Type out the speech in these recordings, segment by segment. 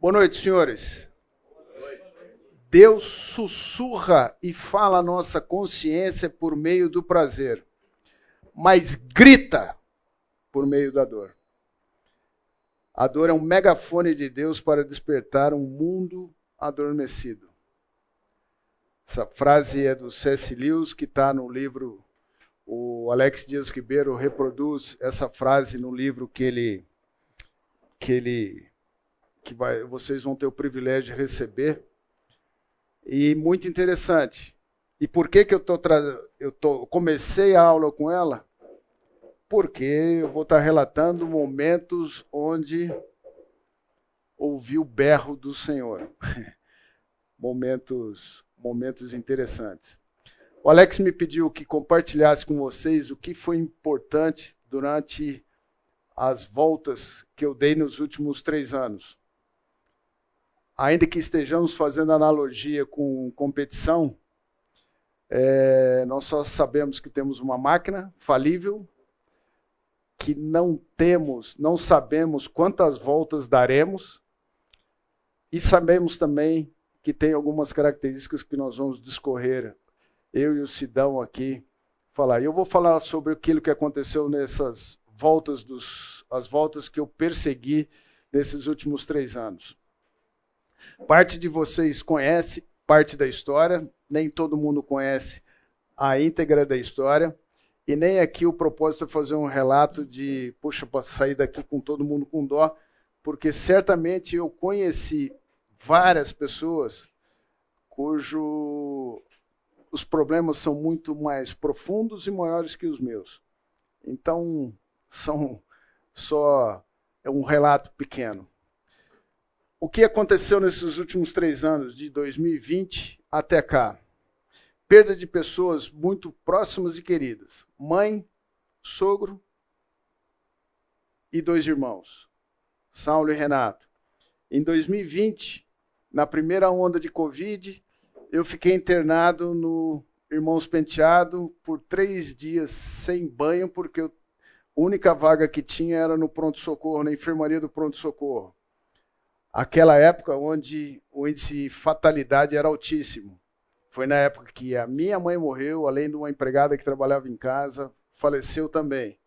Boa noite, senhores. Deus sussurra e fala a nossa consciência por meio do prazer, mas grita por meio da dor. A dor é um megafone de Deus para despertar um mundo adormecido. Essa frase é do C.S. Lewis, que está no livro. O Alex Dias Ribeiro reproduz essa frase no livro que ele. que ele. Que vai, vocês vão ter o privilégio de receber. E muito interessante. E por que, que eu, tô eu tô... comecei a aula com ela? Porque eu vou estar relatando momentos onde ouvi o berro do Senhor. momentos, momentos interessantes. O Alex me pediu que compartilhasse com vocês o que foi importante durante as voltas que eu dei nos últimos três anos ainda que estejamos fazendo analogia com competição, é, nós só sabemos que temos uma máquina falível, que não temos, não sabemos quantas voltas daremos, e sabemos também que tem algumas características que nós vamos discorrer, eu e o Sidão aqui, falar. Eu vou falar sobre aquilo que aconteceu nessas voltas dos, as voltas que eu persegui nesses últimos três anos. Parte de vocês conhece parte da história, nem todo mundo conhece a íntegra da história. E nem aqui o propósito é fazer um relato de, puxa, para sair daqui com todo mundo com dó, porque certamente eu conheci várias pessoas cujo os problemas são muito mais profundos e maiores que os meus. Então, são só é um relato pequeno. O que aconteceu nesses últimos três anos, de 2020 até cá? Perda de pessoas muito próximas e queridas. Mãe, sogro e dois irmãos, Saulo e Renato. Em 2020, na primeira onda de Covid, eu fiquei internado no Irmãos Penteado por três dias sem banho, porque a única vaga que tinha era no pronto-socorro, na enfermaria do pronto-socorro aquela época onde o índice de fatalidade era altíssimo. Foi na época que a minha mãe morreu, além de uma empregada que trabalhava em casa, faleceu também.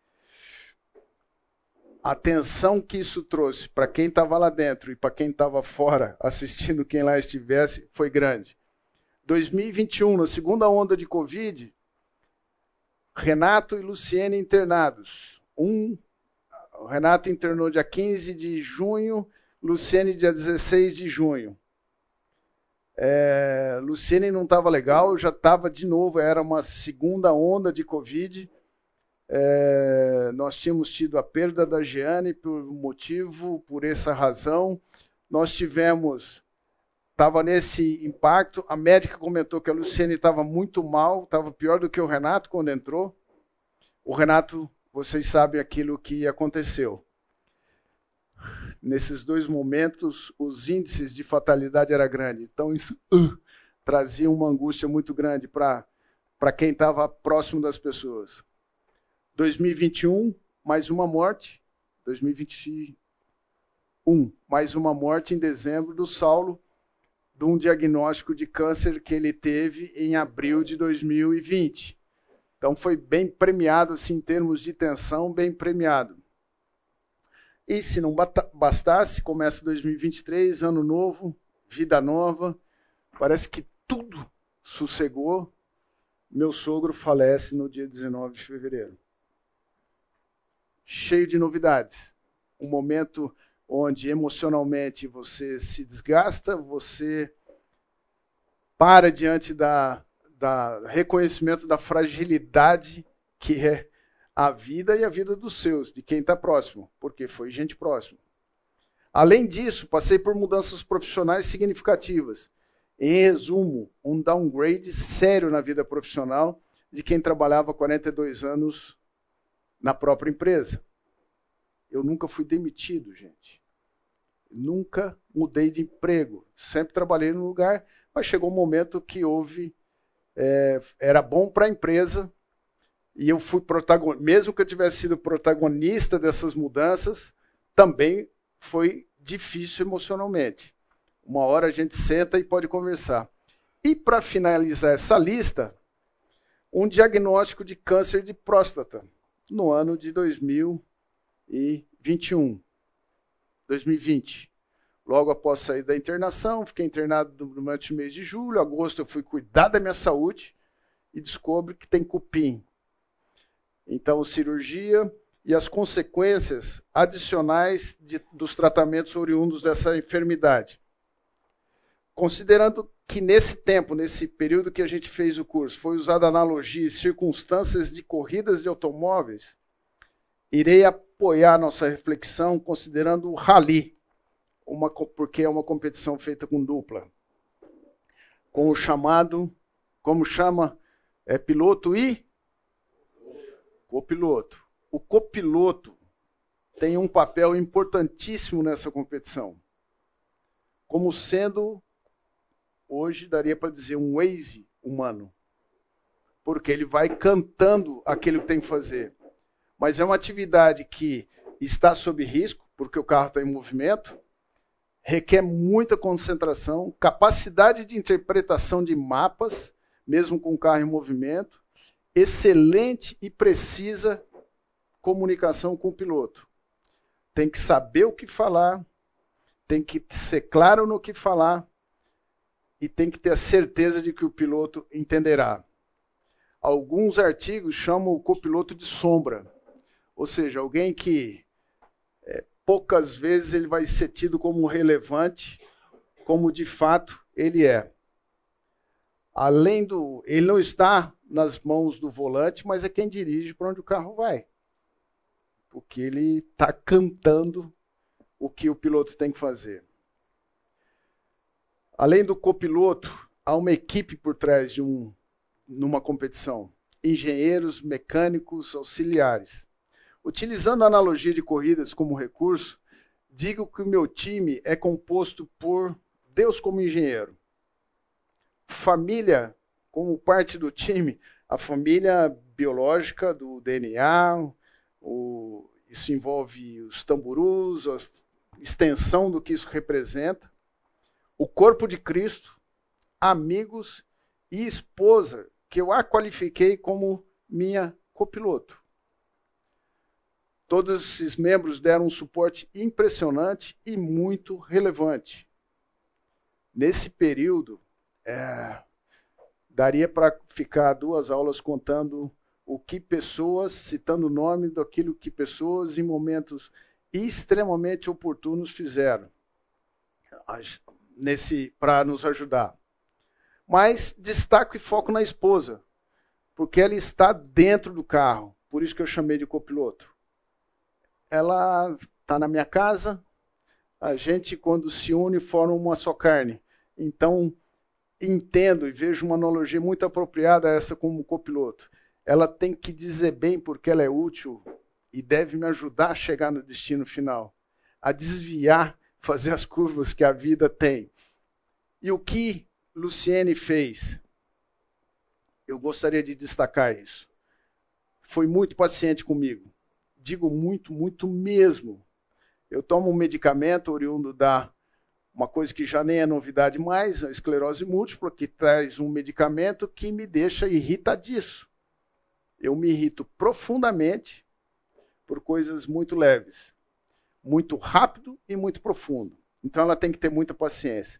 A tensão que isso trouxe para quem estava lá dentro e para quem estava fora, assistindo quem lá estivesse, foi grande. 2021, na segunda onda de Covid, Renato e Luciene internados. Um, o Renato internou dia 15 de junho Luciene, dia 16 de junho. É, Luciene não estava legal, já estava de novo, era uma segunda onda de Covid. É, nós tínhamos tido a perda da Jeane por motivo, por essa razão. Nós tivemos, estava nesse impacto. A médica comentou que a Luciene estava muito mal, estava pior do que o Renato quando entrou. O Renato, vocês sabem aquilo que aconteceu nesses dois momentos, os índices de fatalidade era grande. Então, isso uh, trazia uma angústia muito grande para quem estava próximo das pessoas. 2021, mais uma morte. 2021, mais uma morte em dezembro do Saulo, de um diagnóstico de câncer que ele teve em abril de 2020. Então foi bem premiado, assim, em termos de tensão, bem premiado. E se não bastasse, começa 2023, ano novo, vida nova, parece que tudo sossegou. Meu sogro falece no dia 19 de fevereiro. Cheio de novidades. Um momento onde emocionalmente você se desgasta, você para diante da, da reconhecimento da fragilidade que é a vida e a vida dos seus, de quem está próximo, porque foi gente próxima. Além disso, passei por mudanças profissionais significativas. Em resumo, um downgrade sério na vida profissional de quem trabalhava 42 anos na própria empresa. Eu nunca fui demitido, gente. Nunca mudei de emprego. Sempre trabalhei no lugar, mas chegou um momento que houve. É, era bom para a empresa, e eu fui protagonista, mesmo que eu tivesse sido protagonista dessas mudanças, também foi difícil emocionalmente. Uma hora a gente senta e pode conversar. E para finalizar essa lista, um diagnóstico de câncer de próstata no ano de 2021, 2020. Logo após sair da internação, fiquei internado durante o mês de julho, agosto eu fui cuidar da minha saúde e descobri que tem cupim. Então, cirurgia e as consequências adicionais de, dos tratamentos oriundos dessa enfermidade. Considerando que nesse tempo, nesse período que a gente fez o curso, foi usada analogia e circunstâncias de corridas de automóveis, irei apoiar nossa reflexão considerando o rally, uma, porque é uma competição feita com dupla, com o chamado, como chama, é piloto e copiloto. O copiloto tem um papel importantíssimo nessa competição, como sendo hoje daria para dizer um Waze humano. Porque ele vai cantando aquilo que tem que fazer. Mas é uma atividade que está sob risco, porque o carro está em movimento, requer muita concentração, capacidade de interpretação de mapas, mesmo com o carro em movimento, excelente e precisa comunicação com o piloto. Tem que saber o que falar, tem que ser claro no que falar, e tem que ter a certeza de que o piloto entenderá. Alguns artigos chamam o copiloto de sombra, ou seja, alguém que é, poucas vezes ele vai ser tido como relevante, como de fato ele é. Além do, ele não está nas mãos do volante, mas é quem dirige para onde o carro vai, porque ele está cantando o que o piloto tem que fazer. Além do copiloto, há uma equipe por trás de um numa competição. Engenheiros, mecânicos, auxiliares. Utilizando a analogia de corridas como recurso, digo que o meu time é composto por Deus como engenheiro, família como parte do time, a família biológica do DNA, o, isso envolve os tamburus, a extensão do que isso representa, o corpo de Cristo, amigos e esposa, que eu a qualifiquei como minha copiloto. Todos esses membros deram um suporte impressionante e muito relevante. Nesse período, é, daria para ficar duas aulas contando o que pessoas, citando o nome daquilo que pessoas em momentos extremamente oportunos fizeram nesse para nos ajudar. Mas destaco e foco na esposa, porque ela está dentro do carro. Por isso que eu chamei de copiloto. Ela está na minha casa. A gente, quando se une, forma uma só carne. Então, entendo e vejo uma analogia muito apropriada a essa como copiloto. Ela tem que dizer bem porque ela é útil e deve me ajudar a chegar no destino final, a desviar fazer as curvas que a vida tem. E o que Luciene fez? Eu gostaria de destacar isso. Foi muito paciente comigo. Digo muito, muito mesmo. Eu tomo um medicamento oriundo da uma coisa que já nem é novidade mais, a esclerose múltipla, que traz um medicamento que me deixa irritadiço. Eu me irrito profundamente por coisas muito leves muito rápido e muito profundo. Então ela tem que ter muita paciência.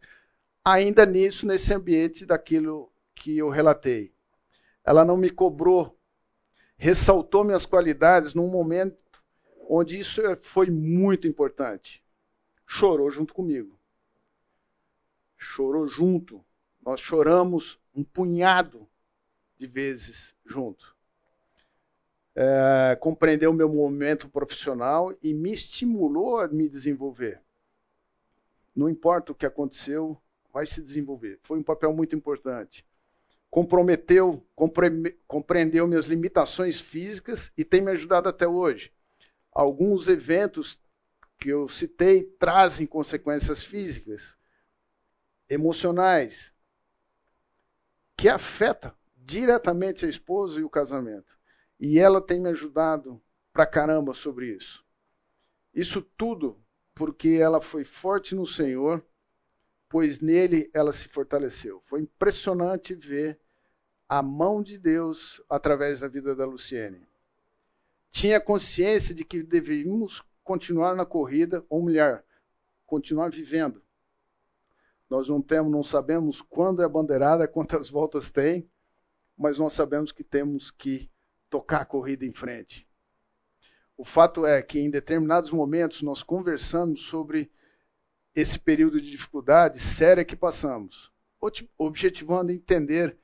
Ainda nisso, nesse ambiente daquilo que eu relatei. Ela não me cobrou, ressaltou minhas qualidades num momento onde isso foi muito importante. Chorou junto comigo. Chorou junto. Nós choramos um punhado de vezes junto é, compreendeu o meu momento profissional e me estimulou a me desenvolver. Não importa o que aconteceu, vai se desenvolver. Foi um papel muito importante. Comprometeu, compre, compreendeu minhas limitações físicas e tem me ajudado até hoje. Alguns eventos que eu citei trazem consequências físicas, emocionais, que afetam diretamente a esposa e o casamento. E ela tem me ajudado pra caramba sobre isso. Isso tudo porque ela foi forte no Senhor, pois nele ela se fortaleceu. Foi impressionante ver a mão de Deus através da vida da Luciene. Tinha consciência de que deveríamos continuar na corrida, ou melhor, continuar vivendo. Nós não temos, não sabemos quando é a bandeirada, quantas voltas tem, mas nós sabemos que temos que tocar a corrida em frente. O fato é que em determinados momentos nós conversamos sobre esse período de dificuldade séria que passamos, objetivando entender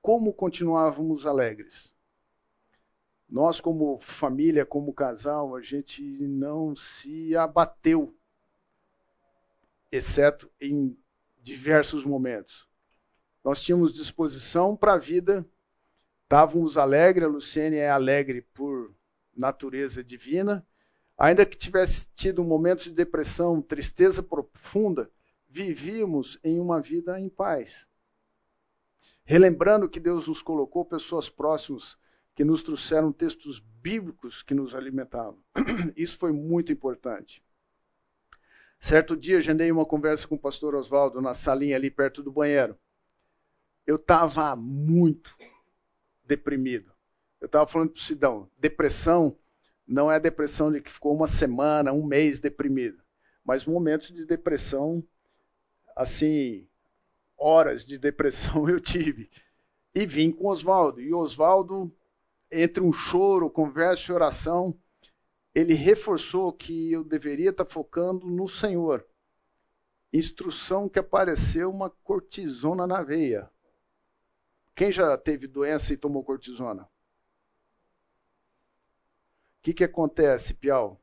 como continuávamos alegres. Nós, como família, como casal, a gente não se abateu, exceto em diversos momentos. Nós tínhamos disposição para a vida, estávamos alegres, a Luciene é alegre por natureza divina. Ainda que tivesse tido um momento de depressão, tristeza profunda, vivíamos em uma vida em paz. Relembrando que Deus nos colocou pessoas próximas que nos trouxeram textos bíblicos que nos alimentavam. Isso foi muito importante. Certo dia, agendei uma conversa com o pastor Oswaldo na salinha ali perto do banheiro. Eu estava muito deprimido. Eu estava falando para o Sidão, depressão não é a depressão de que ficou uma semana, um mês deprimido, mas momentos de depressão, assim, horas de depressão eu tive. E vim com Oswaldo. E Oswaldo, entre um choro, conversa e oração, ele reforçou que eu deveria estar focando no Senhor. Instrução que apareceu uma cortisona na veia. Quem já teve doença e tomou cortisona? O que, que acontece, Piau?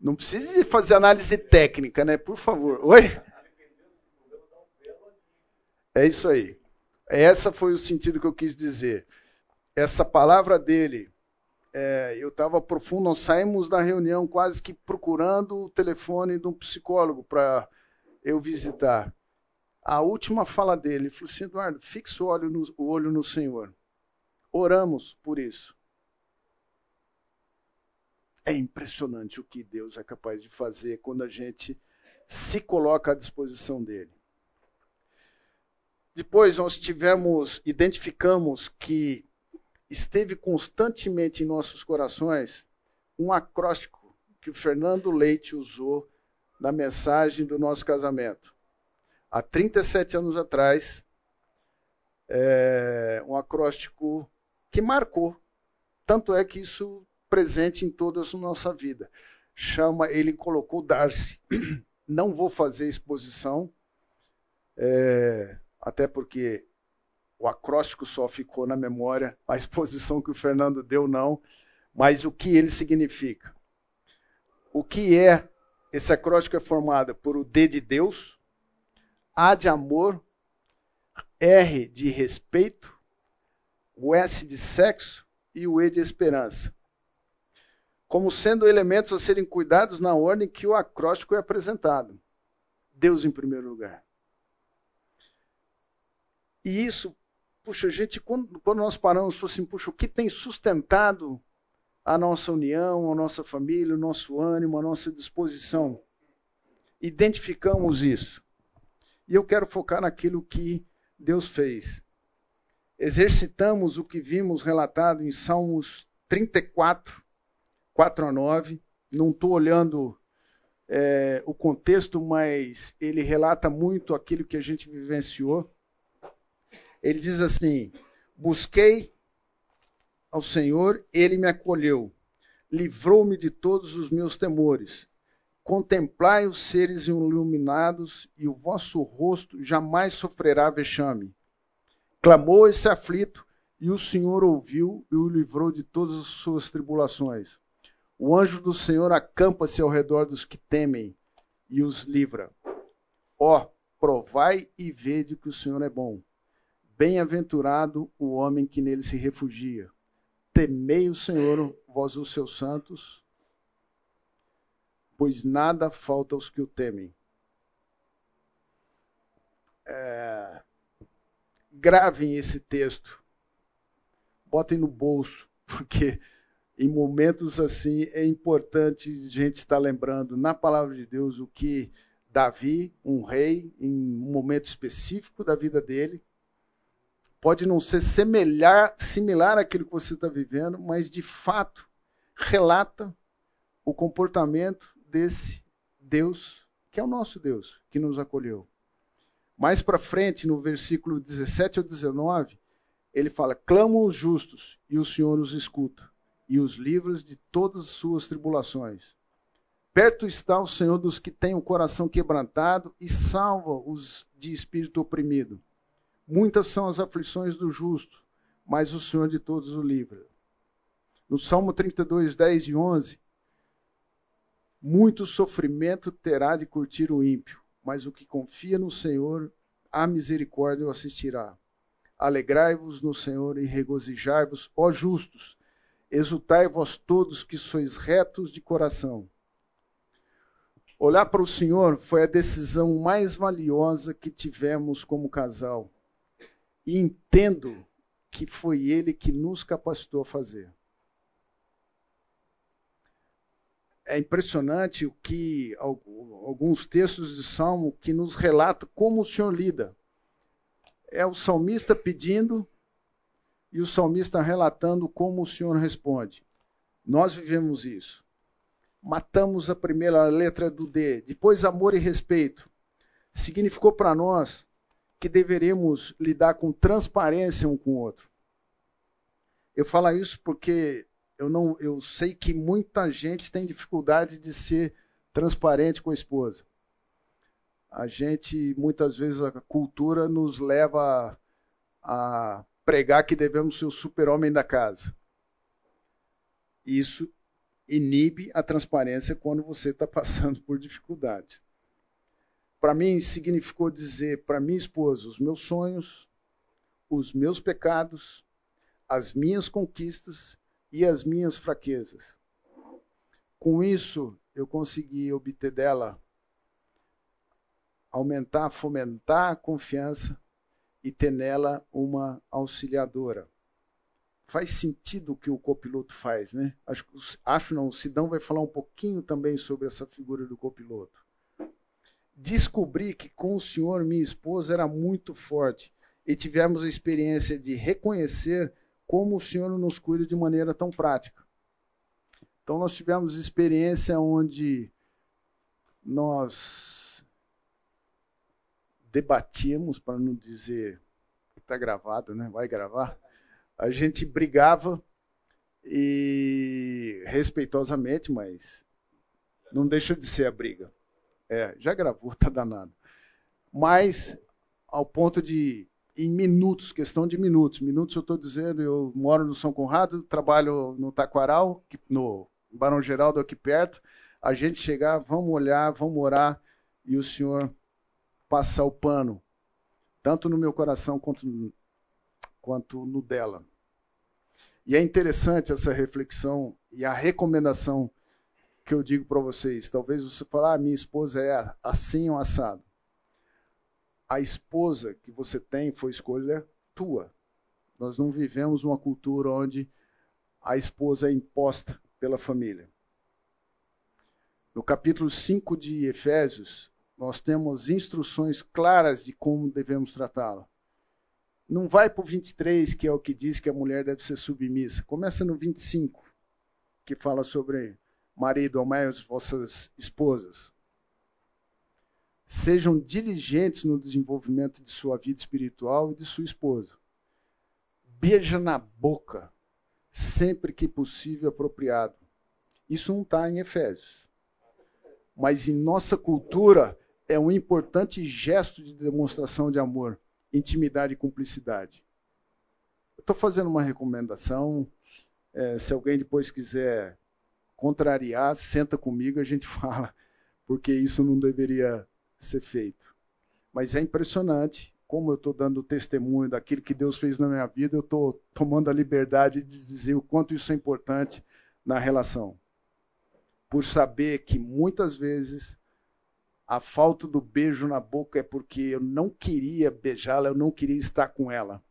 Não precisa fazer análise técnica, né? Por favor. Oi? É isso aí. Essa foi o sentido que eu quis dizer. Essa palavra dele, é, eu estava profundo, nós saímos da reunião quase que procurando o telefone de um psicólogo para eu visitar. A última fala dele, ele falou assim, Eduardo, fixa o olho no, o olho no Senhor. Oramos por isso. É impressionante o que Deus é capaz de fazer quando a gente se coloca à disposição dele. Depois nós tivemos, identificamos que esteve constantemente em nossos corações um acróstico que o Fernando Leite usou na mensagem do nosso casamento. Há 37 anos atrás, é, um acróstico que marcou. Tanto é que isso presente em toda a nossa vida. Chama, ele colocou Darcy. Não vou fazer exposição, é, até porque o acróstico só ficou na memória, a exposição que o Fernando deu não, mas o que ele significa. O que é esse acróstico é formado por o D de Deus, A de amor, R de respeito, o S de sexo e o E de esperança, como sendo elementos a serem cuidados na ordem que o acróstico é apresentado. Deus em primeiro lugar. E isso, puxa, gente, quando, quando nós paramos, assim, puxa, o que tem sustentado a nossa união, a nossa família, o nosso ânimo, a nossa disposição? Identificamos isso. E eu quero focar naquilo que Deus fez exercitamos o que vimos relatado em Salmos 34, 4 a 9. Não estou olhando é, o contexto, mas ele relata muito aquilo que a gente vivenciou. Ele diz assim: Busquei ao Senhor, ele me acolheu, livrou-me de todos os meus temores. Contemplai os seres iluminados, e o vosso rosto jamais sofrerá vexame. Clamou esse aflito, e o Senhor ouviu e o livrou de todas as suas tribulações. O anjo do Senhor acampa-se ao redor dos que temem e os livra. Ó, provai e vede que o Senhor é bom. Bem-aventurado o homem que nele se refugia. Temei o Senhor, vós os seus santos, pois nada falta aos que o temem. É, gravem esse texto, botem no bolso, porque em momentos assim é importante a gente estar lembrando na palavra de Deus o que Davi, um rei, em um momento específico da vida dele, pode não ser semelhar, similar àquilo que você está vivendo, mas de fato relata o comportamento desse Deus, que é o nosso Deus, que nos acolheu. Mais para frente, no versículo 17 ao 19, ele fala: Clamam os justos, e o Senhor os escuta, e os livra de todas as suas tribulações. Perto está o Senhor dos que têm o coração quebrantado e salva os de espírito oprimido. Muitas são as aflições do justo, mas o Senhor de todos o livra. No Salmo 32, 10 e 11, muito sofrimento terá de curtir o ímpio, mas o que confia no Senhor, a misericórdia o assistirá. Alegrai-vos no Senhor e regozijai-vos, ó justos. Exultai vós todos que sois retos de coração. Olhar para o Senhor foi a decisão mais valiosa que tivemos como casal. E entendo que foi Ele que nos capacitou a fazer. é impressionante o que alguns textos de Salmo que nos relatam como o Senhor lida. É o salmista pedindo e o salmista relatando como o Senhor responde. Nós vivemos isso. Matamos a primeira letra do D, depois amor e respeito. Significou para nós que deveríamos lidar com transparência um com o outro. Eu falo isso porque eu não, eu sei que muita gente tem dificuldade de ser transparente com a esposa. A gente muitas vezes a cultura nos leva a, a pregar que devemos ser o super-homem da casa. Isso inibe a transparência quando você está passando por dificuldade. Para mim, significou dizer para minha esposa os meus sonhos, os meus pecados, as minhas conquistas e as minhas fraquezas. Com isso, eu consegui obter dela aumentar, fomentar a confiança e ter nela uma auxiliadora. Faz sentido o que o copiloto faz, né? Acho, acho não, o Sidão vai falar um pouquinho também sobre essa figura do copiloto. Descobri que com o senhor, minha esposa, era muito forte e tivemos a experiência de reconhecer como o Senhor nos cuida de maneira tão prática. Então, nós tivemos experiência onde nós debatíamos, para não dizer que está gravado, né? vai gravar, a gente brigava e respeitosamente, mas não deixa de ser a briga. É, já gravou, tá danado. Mas ao ponto de em minutos, questão de minutos. Minutos eu estou dizendo, eu moro no São Conrado, trabalho no Taquaral, no Barão Geraldo aqui perto. A gente chegar, vamos olhar, vamos orar e o Senhor passar o pano, tanto no meu coração quanto, quanto no dela. E é interessante essa reflexão e a recomendação que eu digo para vocês. Talvez você fale, ah, minha esposa é assim ou assado a esposa que você tem foi escolha tua. Nós não vivemos uma cultura onde a esposa é imposta pela família. No capítulo 5 de Efésios, nós temos instruções claras de como devemos tratá-la. Não vai para o 23, que é o que diz que a mulher deve ser submissa. Começa no 25, que fala sobre marido, amai as vossas esposas. Sejam diligentes no desenvolvimento de sua vida espiritual e de sua esposa. Beija na boca, sempre que possível apropriado. Isso não está em Efésios. Mas em nossa cultura é um importante gesto de demonstração de amor, intimidade e cumplicidade. Estou fazendo uma recomendação. É, se alguém depois quiser contrariar, senta comigo, a gente fala, porque isso não deveria ser feito. Mas é impressionante como eu estou dando testemunho daquilo que Deus fez na minha vida, eu estou tomando a liberdade de dizer o quanto isso é importante na relação. Por saber que muitas vezes a falta do beijo na boca é porque eu não queria beijá-la, eu não queria estar com ela.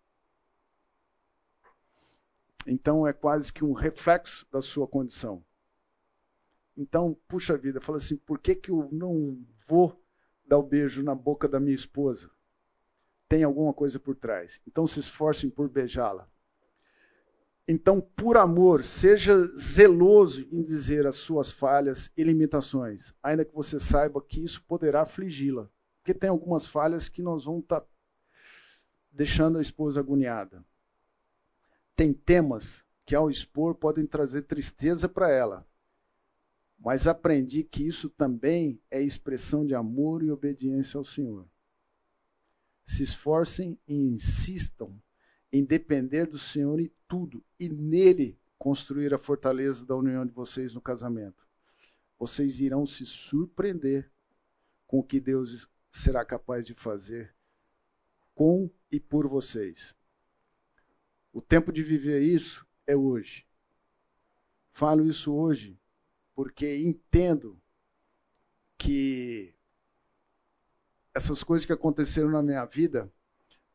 Então é quase que um reflexo da sua condição. Então, puxa vida, fala assim, por que, que eu não vou dar o beijo na boca da minha esposa? Tem alguma coisa por trás. Então se esforcem por beijá-la. Então, por amor, seja zeloso em dizer as suas falhas e limitações, ainda que você saiba que isso poderá afligi-la. Porque tem algumas falhas que nós vamos estar tá deixando a esposa agoniada. Tem temas que, ao expor, podem trazer tristeza para ela. Mas aprendi que isso também é expressão de amor e obediência ao Senhor. Se esforcem e insistam em depender do Senhor em tudo e nele construir a fortaleza da união de vocês no casamento. Vocês irão se surpreender com o que Deus será capaz de fazer com e por vocês. O tempo de viver isso é hoje. Falo isso hoje porque entendo que essas coisas que aconteceram na minha vida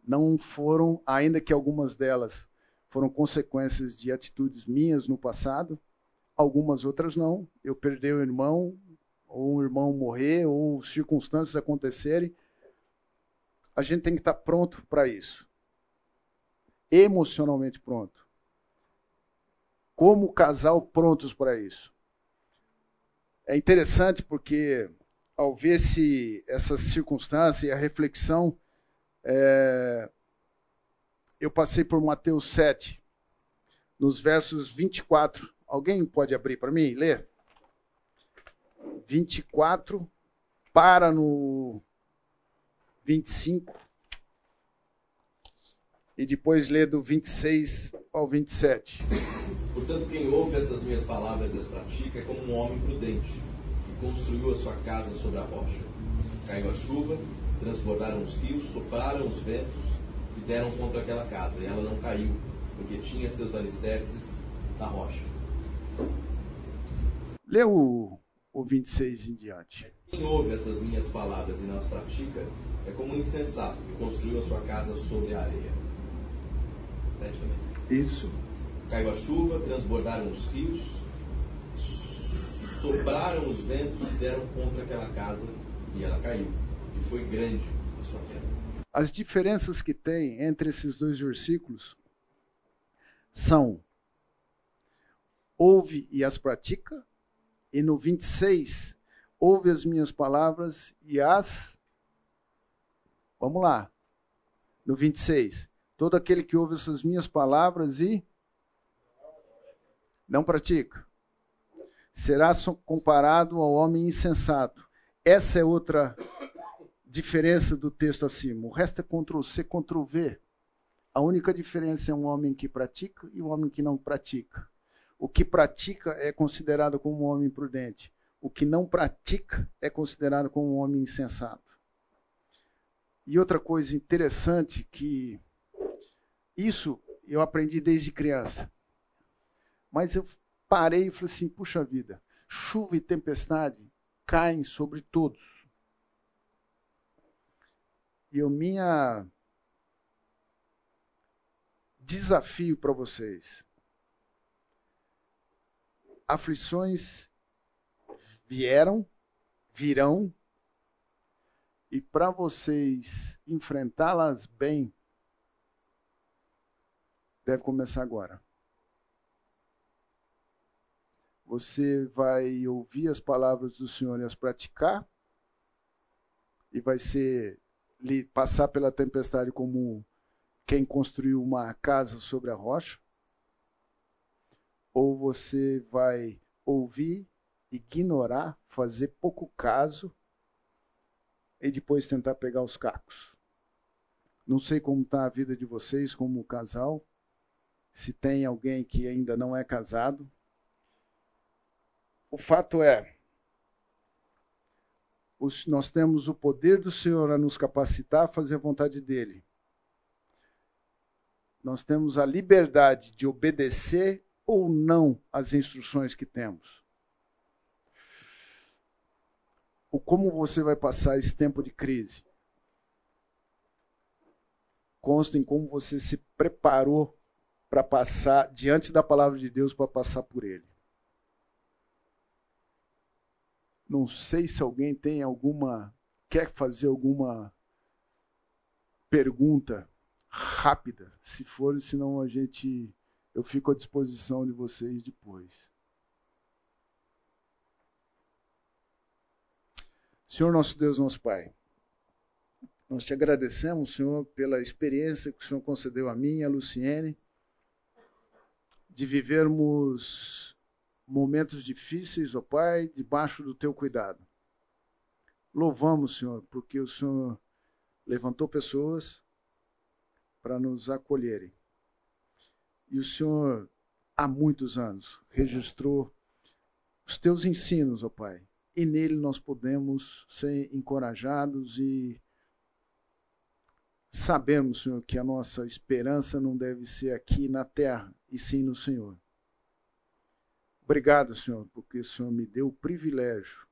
não foram, ainda que algumas delas foram consequências de atitudes minhas no passado, algumas outras não. Eu perdi um irmão, ou um irmão morrer, ou circunstâncias acontecerem. A gente tem que estar pronto para isso. Emocionalmente pronto. Como casal prontos para isso. É interessante porque ao ver se essa circunstância e a reflexão é, eu passei por Mateus 7, nos versos 24. Alguém pode abrir para mim e ler? 24, para no 25. E depois lê do 26 ao 27. Portanto, quem ouve essas minhas palavras e as pratica é como um homem prudente, que construiu a sua casa sobre a rocha. Caiu a chuva, transbordaram os rios, sopraram os ventos e deram contra aquela casa, e ela não caiu, porque tinha seus alicerces na rocha. Lê o, o 26 em diante. Quem ouve essas minhas palavras e não as pratica é como um insensato que construiu a sua casa sobre a areia. Também. Isso. Caiu a chuva, transbordaram os rios, sopraram os ventos e deram contra aquela casa e ela caiu e foi grande a sua queda. As diferenças que tem entre esses dois versículos são ouve e as pratica, e no 26, ouve as minhas palavras e as. Vamos lá. No 26, todo aquele que ouve essas minhas palavras e não pratica, será comparado ao homem insensato. Essa é outra diferença do texto acima. O resto é Ctrl C, Ctrl V. A única diferença é um homem que pratica e um homem que não pratica. O que pratica é considerado como um homem prudente. O que não pratica é considerado como um homem insensato. E outra coisa interessante que isso eu aprendi desde criança. Mas eu parei e falei assim: puxa vida, chuva e tempestade caem sobre todos. E o minha desafio para vocês. Aflições vieram, virão, e para vocês enfrentá-las bem, deve começar agora. Você vai ouvir as palavras do Senhor e as praticar, e vai ser passar pela tempestade como quem construiu uma casa sobre a rocha? Ou você vai ouvir, ignorar, fazer pouco caso e depois tentar pegar os cacos? Não sei como está a vida de vocês como casal. Se tem alguém que ainda não é casado. O fato é, nós temos o poder do Senhor a nos capacitar a fazer a vontade dele. Nós temos a liberdade de obedecer ou não às instruções que temos. O como você vai passar esse tempo de crise consta em como você se preparou para passar diante da palavra de Deus para passar por ele. Não sei se alguém tem alguma quer fazer alguma pergunta rápida, se for, senão a gente eu fico à disposição de vocês depois. Senhor nosso Deus, nosso Pai, nós te agradecemos, Senhor, pela experiência que o Senhor concedeu a mim e a Luciene de vivermos momentos difíceis, ó Pai, debaixo do teu cuidado. Louvamos, Senhor, porque o Senhor levantou pessoas para nos acolherem. E o Senhor, há muitos anos, registrou os teus ensinos, ó Pai. E nele nós podemos ser encorajados e sabemos, Senhor, que a nossa esperança não deve ser aqui na terra, e sim no Senhor. Obrigado, Senhor, porque o Senhor me deu o privilégio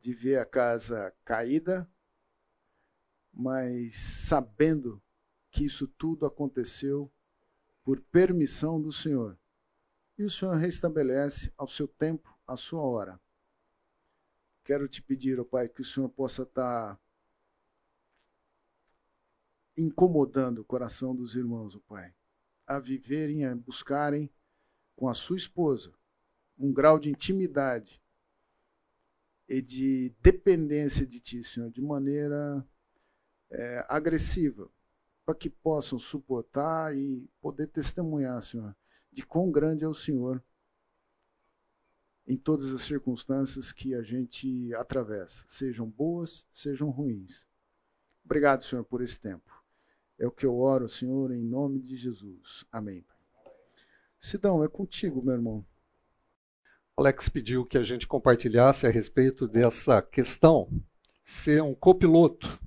de ver a casa caída, mas sabendo que isso tudo aconteceu por permissão do Senhor. E o Senhor restabelece ao seu tempo, à sua hora. Quero te pedir, ó oh Pai, que o Senhor possa estar incomodando o coração dos irmãos, ó oh Pai, a viverem, a buscarem com a sua esposa um grau de intimidade e de dependência de Ti, Senhor, de maneira é, agressiva, para que possam suportar e poder testemunhar, Senhor, de quão grande é o Senhor em todas as circunstâncias que a gente atravessa, sejam boas, sejam ruins. Obrigado, Senhor, por esse tempo. É o que eu oro, Senhor, em nome de Jesus. Amém. Sidão, é contigo, meu irmão. Alex pediu que a gente compartilhasse a respeito dessa questão, ser um copiloto.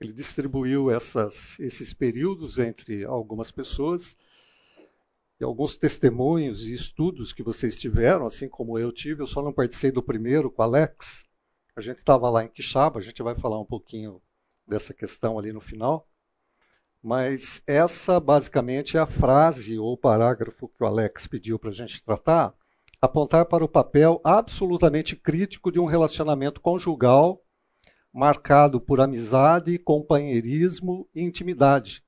Ele distribuiu essas, esses períodos entre algumas pessoas e alguns testemunhos e estudos que vocês tiveram, assim como eu tive. Eu só não participei do primeiro com Alex. A gente estava lá em Quixaba, a gente vai falar um pouquinho dessa questão ali no final. Mas essa basicamente é a frase ou parágrafo que o Alex pediu para a gente tratar, apontar para o papel absolutamente crítico de um relacionamento conjugal marcado por amizade, companheirismo e intimidade,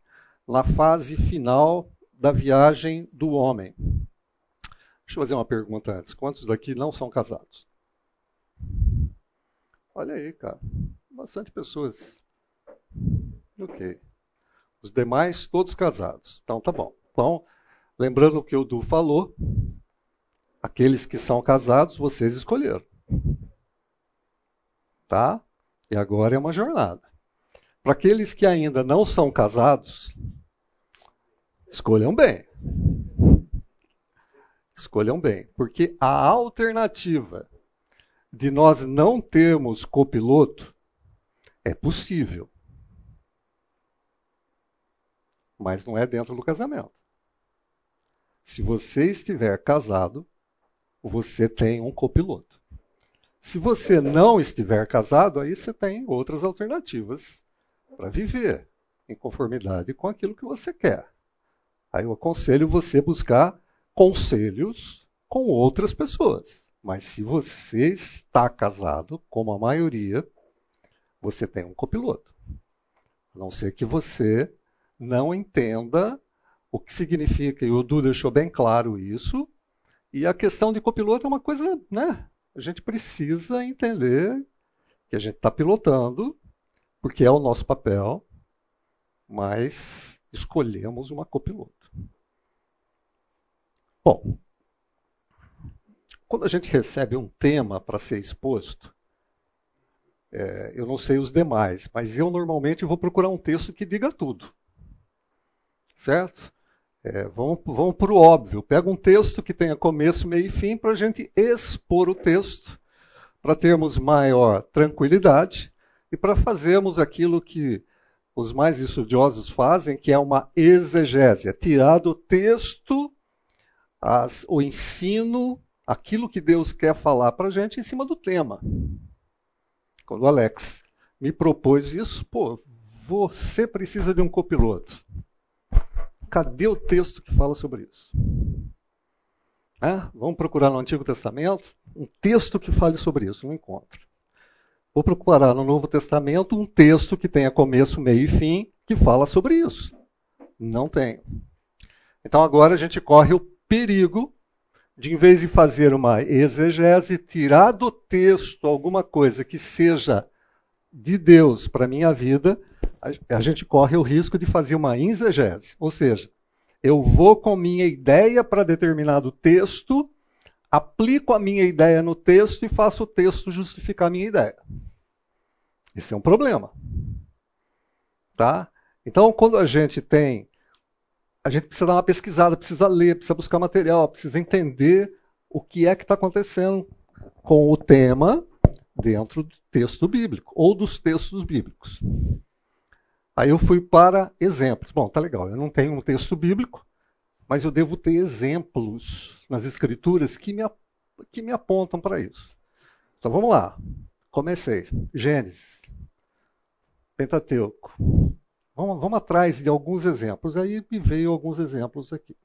na fase final da viagem do homem. Deixa eu fazer uma pergunta antes. Quantos daqui não são casados? Olha aí, cara. Bastante pessoas. Ok. Os demais, todos casados. Então, tá bom. Então, lembrando o que o Du falou, aqueles que são casados, vocês escolheram. Tá? E agora é uma jornada. Para aqueles que ainda não são casados, escolham bem. Escolham bem. Porque a alternativa de nós não termos copiloto é possível mas não é dentro do casamento. Se você estiver casado, você tem um copiloto. Se você não estiver casado, aí você tem outras alternativas para viver em conformidade com aquilo que você quer. Aí eu aconselho você buscar conselhos com outras pessoas. Mas se você está casado, como a maioria, você tem um copiloto. A não ser que você não entenda o que significa, e o Du deixou bem claro isso, e a questão de copiloto é uma coisa, né? A gente precisa entender que a gente está pilotando, porque é o nosso papel, mas escolhemos uma copiloto. Bom, quando a gente recebe um tema para ser exposto, é, eu não sei os demais, mas eu normalmente vou procurar um texto que diga tudo certo? É, vamos vamos para o óbvio. Pega um texto que tenha começo, meio e fim para a gente expor o texto, para termos maior tranquilidade e para fazermos aquilo que os mais estudiosos fazem, que é uma exegese, é tirar do texto as, o ensino, aquilo que Deus quer falar para a gente em cima do tema. Quando o Alex me propôs isso, pô, você precisa de um copiloto. Cadê o texto que fala sobre isso? Vamos procurar no Antigo Testamento um texto que fale sobre isso, não encontro. Vou procurar no Novo Testamento um texto que tenha começo, meio e fim que fala sobre isso. Não tem. Então agora a gente corre o perigo de, em vez de fazer uma exegese, tirar do texto alguma coisa que seja de Deus para a minha vida, a, gente corre o risco de fazer uma exegese. Ou seja, eu vou com minha ideia para determinado texto, aplico a minha ideia no texto e faço o texto justificar a minha ideia. Esse é um problema. Tá? Então, quando a gente tem a gente precisa dar uma pesquisada, precisa ler, precisa buscar material, precisa entender o que é que está acontecendo com o tema dentro do texto bíblico ou dos textos bíblicos. Aí eu fui para exemplos. Bom, tá legal, eu não tenho um texto bíblico, mas eu devo ter exemplos nas escrituras que me, que me apontam para isso. Então vamos lá. Comecei. Gênesis. Pentateuco. Vamos, vamos atrás de alguns exemplos. Aí me veio alguns exemplos aqui.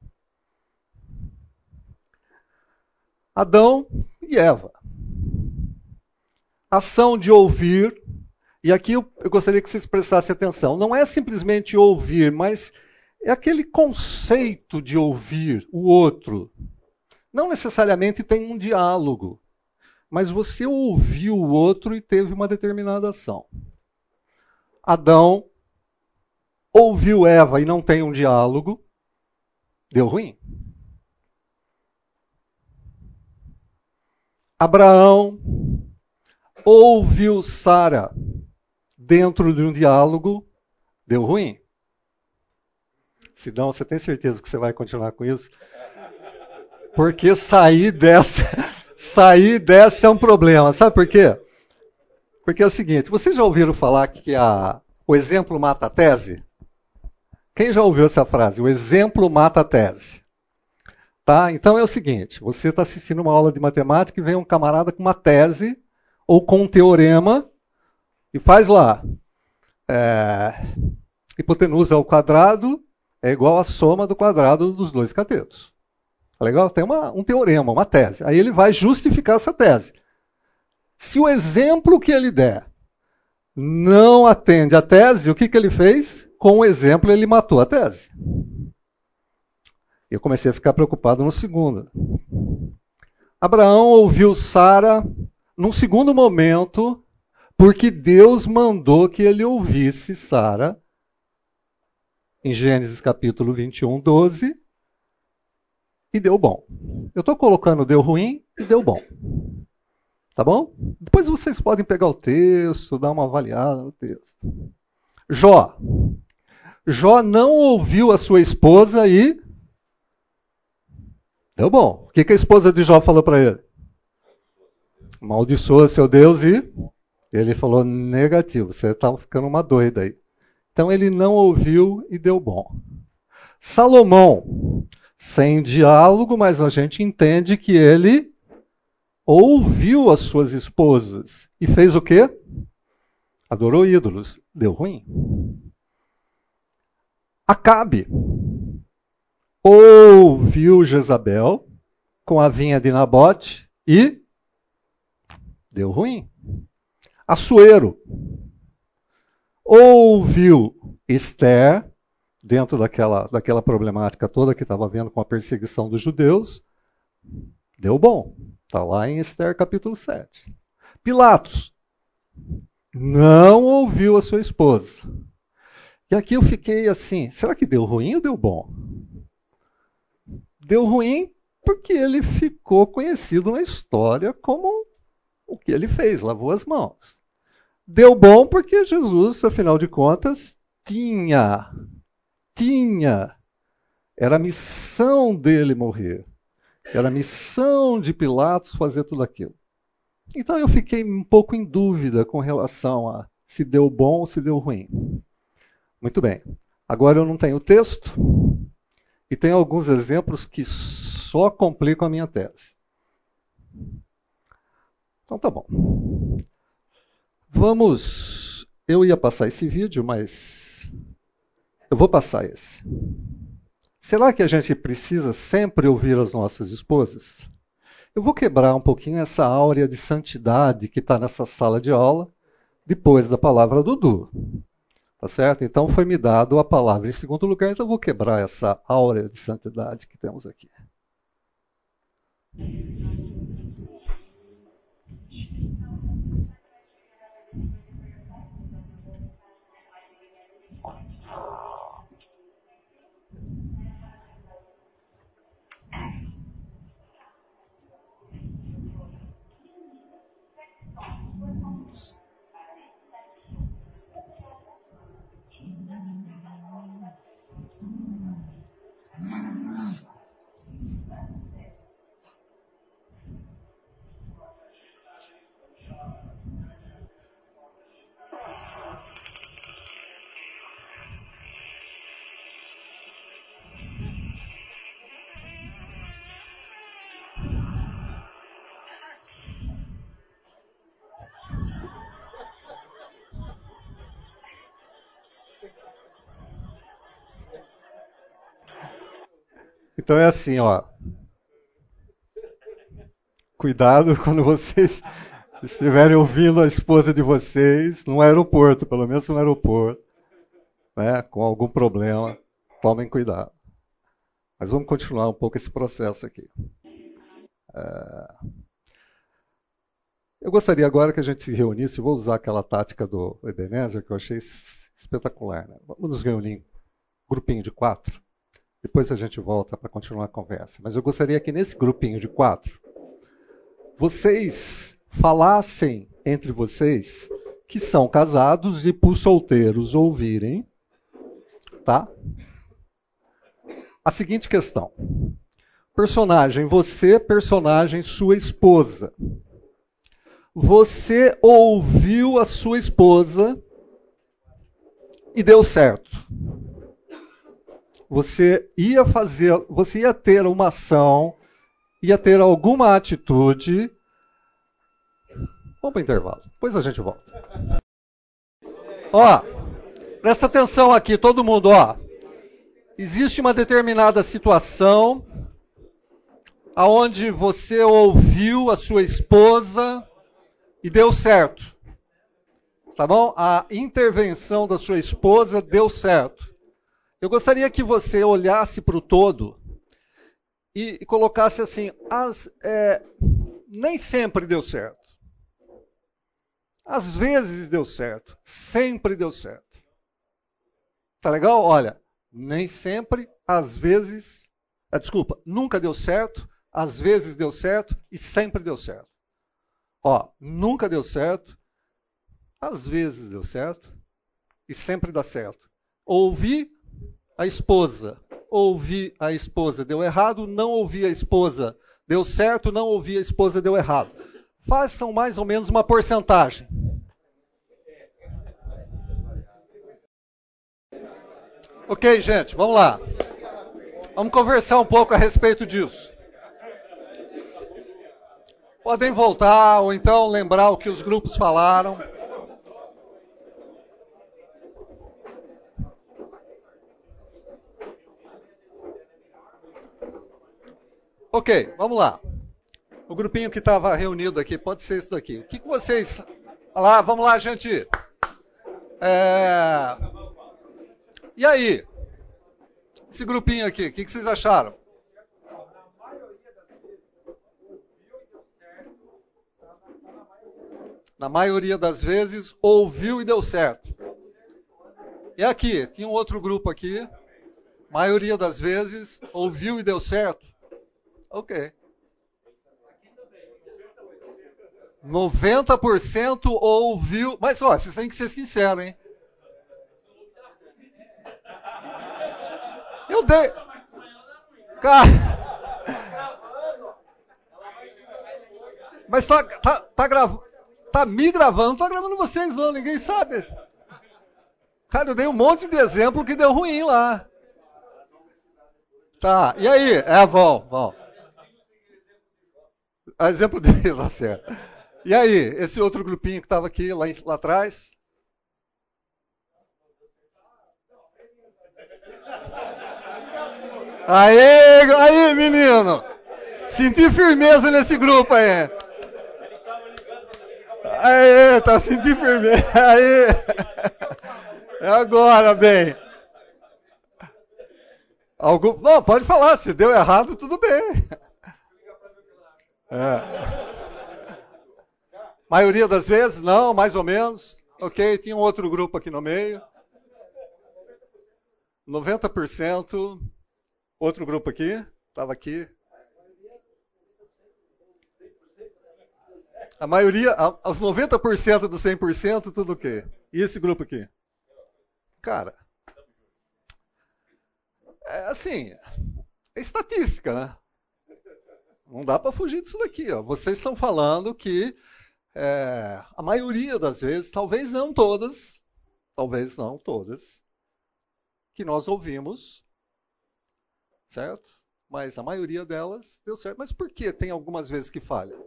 Adão e Eva. Ação de ouvir. E aqui eu, eu gostaria que vocês prestassem atenção. Não é simplesmente ouvir, mas é aquele conceito de ouvir o outro. Não necessariamente tem um diálogo, mas você ouviu o outro e teve uma determinada ação. Adão ouviu Eva e não tem um diálogo, deu ruim. Abraão ouviu Sara dentro de um diálogo, deu ruim. Se não, você tem certeza que você vai continuar com isso? Porque sair dessa, sair dessa é um problema. Sabe por quê? Porque é o seguinte, vocês já ouviram falar que a, o exemplo mata a tese? Quem já ouviu essa frase? O exemplo mata a tese. Tá? Então é o seguinte: você está assistindo uma aula de matemática e vem um camarada com uma tese ou com um teorema e faz lá. É, hipotenusa ao quadrado é igual à soma do quadrado dos dois catetos. Tá legal? Tem uma, um teorema, uma tese. Aí ele vai justificar essa tese. Se o exemplo que ele der não atende à tese, o que, que ele fez? com o exemplo, ele matou a tese. Eu comecei a ficar preocupado no segundo. Abraão ouviu Sara num segundo momento, porque Deus mandou que ele ouvisse Sara, em Gênesis capítulo 21, 12, e deu bom. Eu estou colocando deu ruim e deu bom. Tá bom? Depois vocês podem pegar o texto, dar uma avaliada no texto. Jó. Jó não ouviu a sua esposa e. Deu bom. O que, a esposa de Jó falou para ele? Maldiçoa seu Deus e. Ele falou negativo, você está ficando uma doida aí. Então ele não ouviu e deu bom. Salomão, sem diálogo, mas a gente entende que ele ouviu as suas esposas e fez o quê? Adorou ídolos. Deu ruim. Acabe ouviu Jezabel com a vinha de Nabote e deu ruim. Assuero ouviu Esther dentro daquela, daquela problemática toda que estava vendo com a perseguição dos judeus, deu bom. Está lá em Esther capítulo 7. Pilatos não ouviu a sua esposa. E aqui eu fiquei assim: será que deu ruim ou deu bom? Deu ruim porque ele ficou conhecido na história como o que ele fez, lavou as mãos. Deu bom porque Jesus, afinal de contas, tinha, tinha, era a missão dele morrer. Era a missão de Pilatos fazer tudo aquilo. Então eu fiquei um pouco em dúvida com relação a se deu bom ou se deu ruim. Muito bem. Agora eu não tenho texto e tenho alguns exemplos que só complicam a minha tese. Então tá bom. Vamos. Eu ia passar esse vídeo, mas eu vou passar esse. será que a gente precisa sempre ouvir as nossas esposas? Eu vou quebrar um pouquinho essa áurea de santidade que está nessa sala de aula, depois da palavra do Du. Tá certo? Então foi me dado a palavra em segundo lugar, então eu vou quebrar essa áurea de santidade que temos aqui. Então é assim, ó. Cuidado quando vocês estiverem ouvindo a esposa de vocês no aeroporto, pelo menos no aeroporto, né, com algum problema, tomem cuidado. Mas vamos continuar um pouco esse processo aqui. É... Eu gostaria agora que a gente se reunisse, vou usar aquela tática do Ebenezer que eu achei espetacular. Né? Vamos nos reunir, grupinho de quatro. Depois a gente volta para continuar a conversa. Mas eu gostaria que nesse grupinho de quatro, vocês falassem entre vocês que são casados e por solteiros ouvirem, tá? A seguinte questão. Personagem você, personagem sua esposa. Você ouviu a sua esposa e deu certo você ia fazer, você ia ter uma ação, ia ter alguma atitude. Vamos para o intervalo, depois a gente volta. Ó, presta atenção aqui, todo mundo, ó. Existe uma determinada situação aonde você ouviu a sua esposa e deu certo. Tá bom? A intervenção da sua esposa deu certo. Eu gostaria que você olhasse para o todo e, colocasse assim: as, é, nem sempre deu certo. Às vezes deu certo, sempre deu certo. Tá legal? Olha, nem sempre, às vezes, ah, desculpa, nunca deu certo, às vezes deu certo e sempre deu certo. Ó, nunca deu certo, às vezes deu certo e sempre dá certo. Ouvir a esposa. Ouvi a esposa, deu errado, não ouvi a esposa, deu certo, não ouvi a esposa, deu errado. Façam mais ou menos uma porcentagem. Ok, gente, vamos lá. Vamos conversar um pouco a respeito disso. Podem voltar ou então lembrar o que os grupos falaram. Ok, vamos lá. O grupinho que estava reunido aqui, pode ser isso daqui. O que, que vocês. Lá, vamos lá, gente. É... E aí? Esse grupinho aqui, o que, que vocês acharam? Na maioria das vezes, ouviu e deu certo. E aqui, tinha um outro grupo aqui. Maioria das vezes, ouviu e deu certo. Ok. 90% ouviu. Mas, ó, vocês têm que ser sinceros, hein? Eu dei. Cara. Mas tá, tá, tá gravando. Tá me gravando, tá gravando vocês não, ninguém sabe. Cara, eu dei um monte de exemplo que deu ruim lá. Tá, e aí? É, bom, bom. A exemplo dele, lá certo. E aí, esse outro grupinho que estava aqui lá, lá atrás? Aê, aí, menino! Senti firmeza nesse grupo aí. Aê, tá sentindo firmeza. Aê! É agora, bem. Algum... Não, pode falar. Se deu errado, tudo bem. É. Maioria das vezes, não, mais ou menos. Ok, tinha um outro grupo aqui no meio. 90%. Outro grupo aqui. Estava aqui. A maioria, os 90% do 100%, tudo o quê? E esse grupo aqui? Cara, é assim, é estatística, né? Não dá para fugir disso daqui. Ó. Vocês estão falando que é, a maioria das vezes, talvez não todas, talvez não todas, que nós ouvimos, certo? Mas a maioria delas deu certo. Mas por que tem algumas vezes que falha?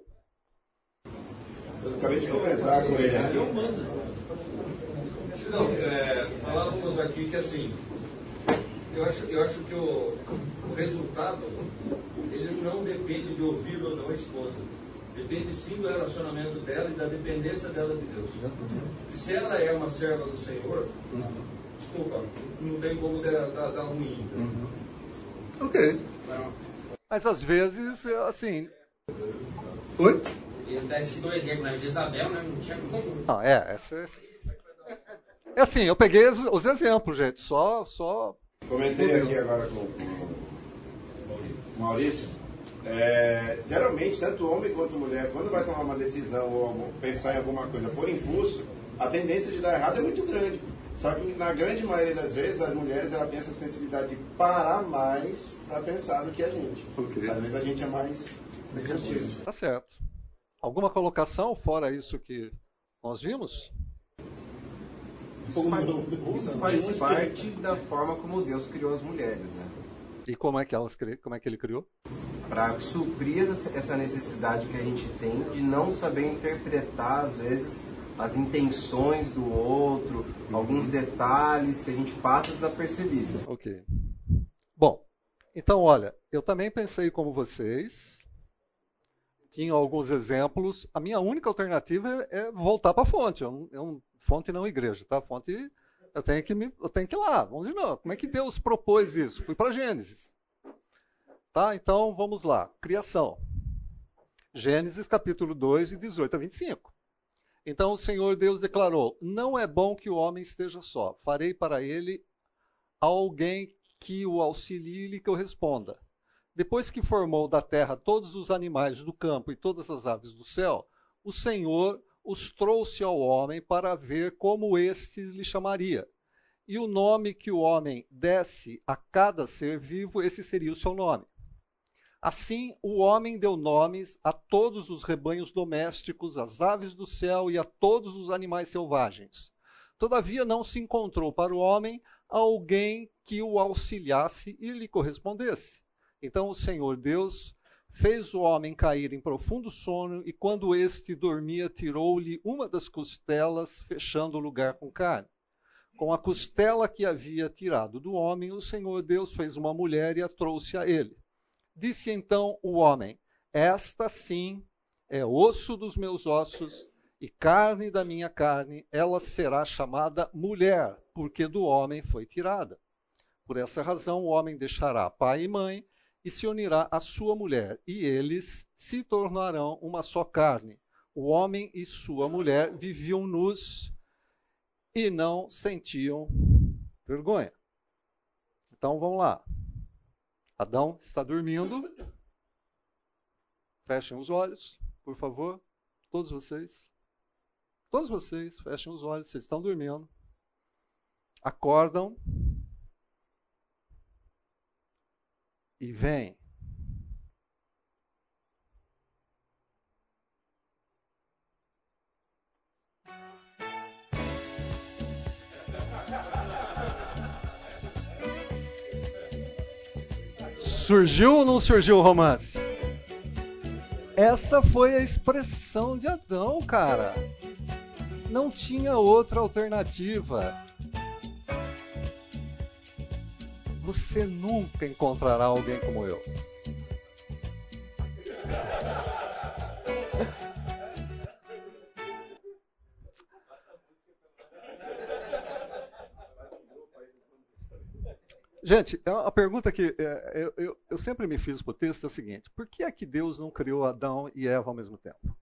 Eu acabei de comentar com ele aqui. Não, é, falávamos aqui que assim, eu acho, eu acho que o, o resultado ele não depende de ouvir ou não a esposa. Depende sim do relacionamento dela e da dependência dela de Deus. Se ela é uma serva do Senhor, desculpa, não tem como dar, dar, dar ruim. Uhum. Ok. Mas às vezes, assim. Oi? Ele dá esse dois exemplos, né? Jezabel, né? Não tinha como. Não, é, essa é. É assim, eu peguei os, os exemplos, gente. Só, só Comentei aqui agora com, o Maurício. É, geralmente, tanto homem quanto mulher, quando vai tomar uma decisão ou pensar em alguma coisa for impulso, a tendência de dar errado é muito grande. Só que na grande maioria das vezes as mulheres ela têm essa sensibilidade de parar mais para pensar do que a gente. Okay. Às vezes a gente é mais negativo. Tá certo. Alguma colocação fora isso que nós vimos? Isso faz, isso faz parte da forma como Deus criou as mulheres, né? E como é que elas como é que ele criou? Para suprir essa necessidade que a gente tem de não saber interpretar às vezes as intenções do outro, uhum. alguns detalhes que a gente passa desapercebido. Ok. Bom, então olha, eu também pensei como vocês. Tinha alguns exemplos. A minha única alternativa é voltar para a fonte. Eu, eu fonte não igreja, tá? Fonte eu tenho que me, eu tenho que ir lá. Vamos de novo. Como é que Deus propôs isso? Fui para Gênesis. Tá? Então vamos lá. Criação. Gênesis capítulo 2 e 18 a 25. Então o Senhor Deus declarou: Não é bom que o homem esteja só. Farei para ele alguém que o auxilie e lhe corresponda. Depois que formou da terra todos os animais do campo e todas as aves do céu, o Senhor os trouxe ao homem para ver como estes lhe chamaria. E o nome que o homem desse a cada ser vivo, esse seria o seu nome. Assim, o homem deu nomes a todos os rebanhos domésticos, às aves do céu e a todos os animais selvagens. Todavia, não se encontrou para o homem alguém que o auxiliasse e lhe correspondesse. Então, o Senhor Deus fez o homem cair em profundo sono, e quando este dormia, tirou-lhe uma das costelas, fechando o lugar com carne. Com a costela que havia tirado do homem, o Senhor Deus fez uma mulher e a trouxe a ele. Disse então o homem: Esta sim é osso dos meus ossos e carne da minha carne, ela será chamada mulher, porque do homem foi tirada. Por essa razão, o homem deixará pai e mãe e se unirá à sua mulher, e eles se tornarão uma só carne. O homem e sua mulher viviam nus e não sentiam vergonha. Então vamos lá. Adão está dormindo. Fechem os olhos, por favor. Todos vocês. Todos vocês, fechem os olhos. Vocês estão dormindo. Acordam. E vem. Surgiu ou não surgiu o romance? Essa foi a expressão de Adão, cara. Não tinha outra alternativa. Você nunca encontrará alguém como eu. Gente, é a pergunta que é, eu, eu, eu, sempre me fiz para o texto é a seguinte: por que é que Deus não criou Adão e Eva ao mesmo tempo?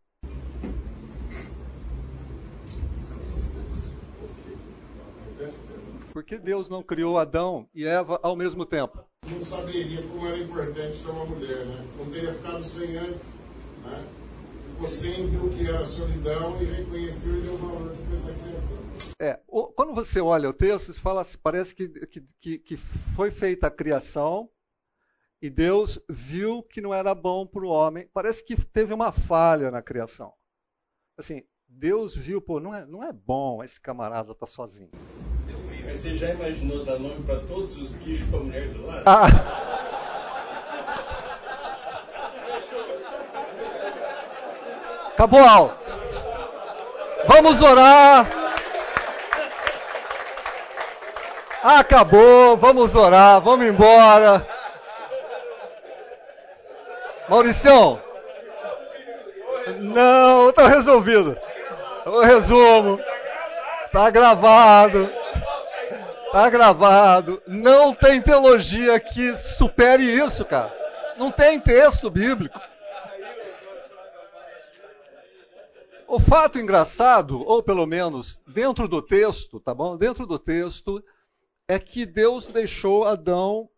Por que Deus não criou Adão e Eva ao mesmo tempo? Não saberia como era importante ter uma mulher, né? Não teria ficado sem antes, né? Ficou sem o que era solidão e reconheceu e deu valor depois da criação. É, quando você olha o texto, você fala, assim, parece que, que, que foi feita a criação e Deus viu que não era bom para o homem. Parece que teve uma falha na criação. Assim, Deus viu, pô, não é, não é bom esse camarada estar tá sozinho. Você já imaginou dar nome para todos os bichos para a mulher do lado? Ah. Acabou a aula. Vamos orar. Acabou, vamos orar, vamos embora. Mauricião. Não, está resolvido. O resumo. Está gravado. Está gravado. Não tem teologia que supere isso, cara. Não tem texto bíblico. O fato engraçado, ou pelo menos dentro do texto, tá bom? Dentro do texto, é que Deus deixou Adão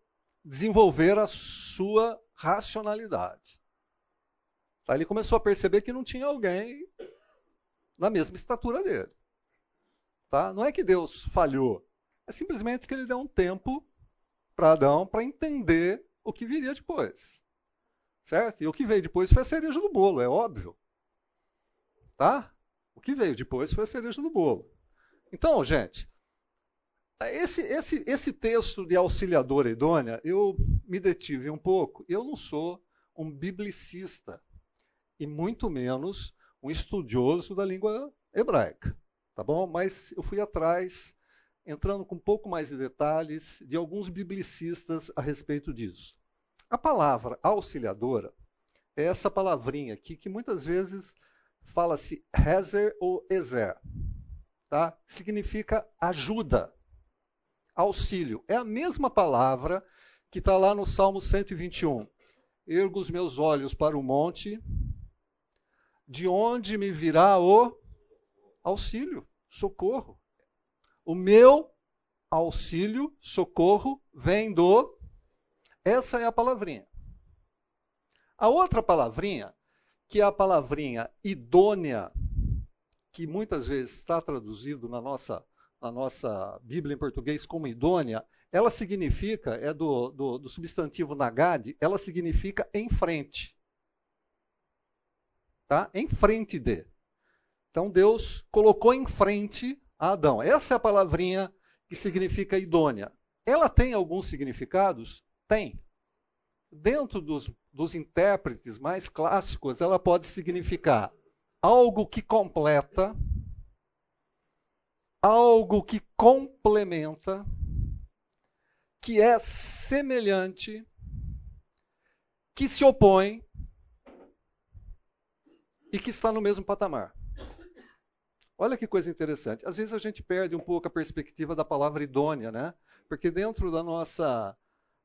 desenvolver a sua racionalidade. Aí ele começou a perceber que não tinha alguém na mesma estatura dele. Tá? Não é que Deus falhou, é simplesmente que ele deu um tempo para Adão para entender o que viria depois. Certo? E o que veio depois foi a cereja do bolo, é óbvio. Tá? O que veio depois foi a cereja do bolo. Então, gente, esse, esse, esse texto de auxiliadora idônea, eu me detive um pouco. Eu não sou um biblicista, e muito menos um estudioso da língua hebraica, tá bom? Mas eu fui atrás, entrando com um pouco mais de detalhes, de alguns biblicistas a respeito disso. A palavra auxiliadora é essa palavrinha aqui que muitas vezes fala-se Hezer ou Ezer, tá? Significa ajuda auxílio. É a mesma palavra que está lá no Salmo 121. Ergo os meus olhos para o monte, de onde me virá o auxílio, socorro. O meu auxílio, socorro, vem do. Essa é a palavrinha. A outra palavrinha, que é a palavrinha idônea, que muitas vezes está traduzido na nossa a nossa Bíblia em português como idônea, ela significa, é do, do, do substantivo nagad, ela significa em frente. Tá? Em frente de. Então Deus colocou em frente a Adão. Essa é a palavrinha que significa idônea. Ela tem alguns significados? Tem. Dentro dos, dos intérpretes mais clássicos, ela pode significar algo que completa, algo que complementa, que é semelhante, que se opõe e que está no mesmo patamar. Olha que coisa interessante. Às vezes a gente perde um pouco a perspectiva da palavra idônea, né? Porque dentro da nossa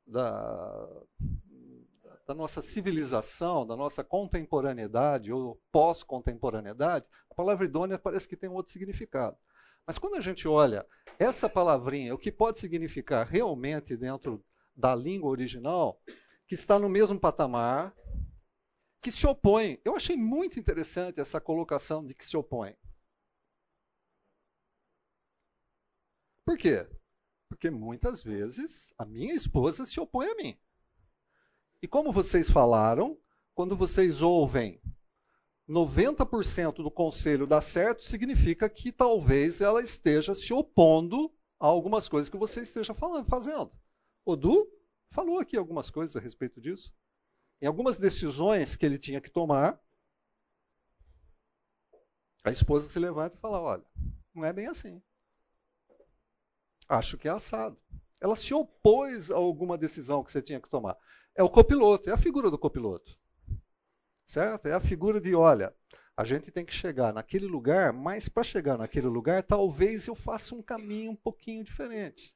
da, da nossa civilização, da nossa contemporaneidade ou pós-contemporaneidade, a palavra idônea parece que tem um outro significado. Mas quando a gente olha essa palavrinha, o que pode significar realmente dentro da língua original, que está no mesmo patamar, que se opõe. Eu achei muito interessante essa colocação de que se opõe. Por quê? Porque muitas vezes a minha esposa se opõe a mim. E como vocês falaram, quando vocês ouvem 90% do conselho dá certo, significa que talvez ela esteja se opondo a algumas coisas que você esteja falando, fazendo. O Du falou aqui algumas coisas a respeito disso. Em algumas decisões que ele tinha que tomar, a esposa se levanta e fala: Olha, não é bem assim. Acho que é assado. Ela se opôs a alguma decisão que você tinha que tomar. É o copiloto, é a figura do copiloto. Certo? É a figura de, olha, a gente tem que chegar naquele lugar, mas para chegar naquele lugar, talvez eu faça um caminho um pouquinho diferente.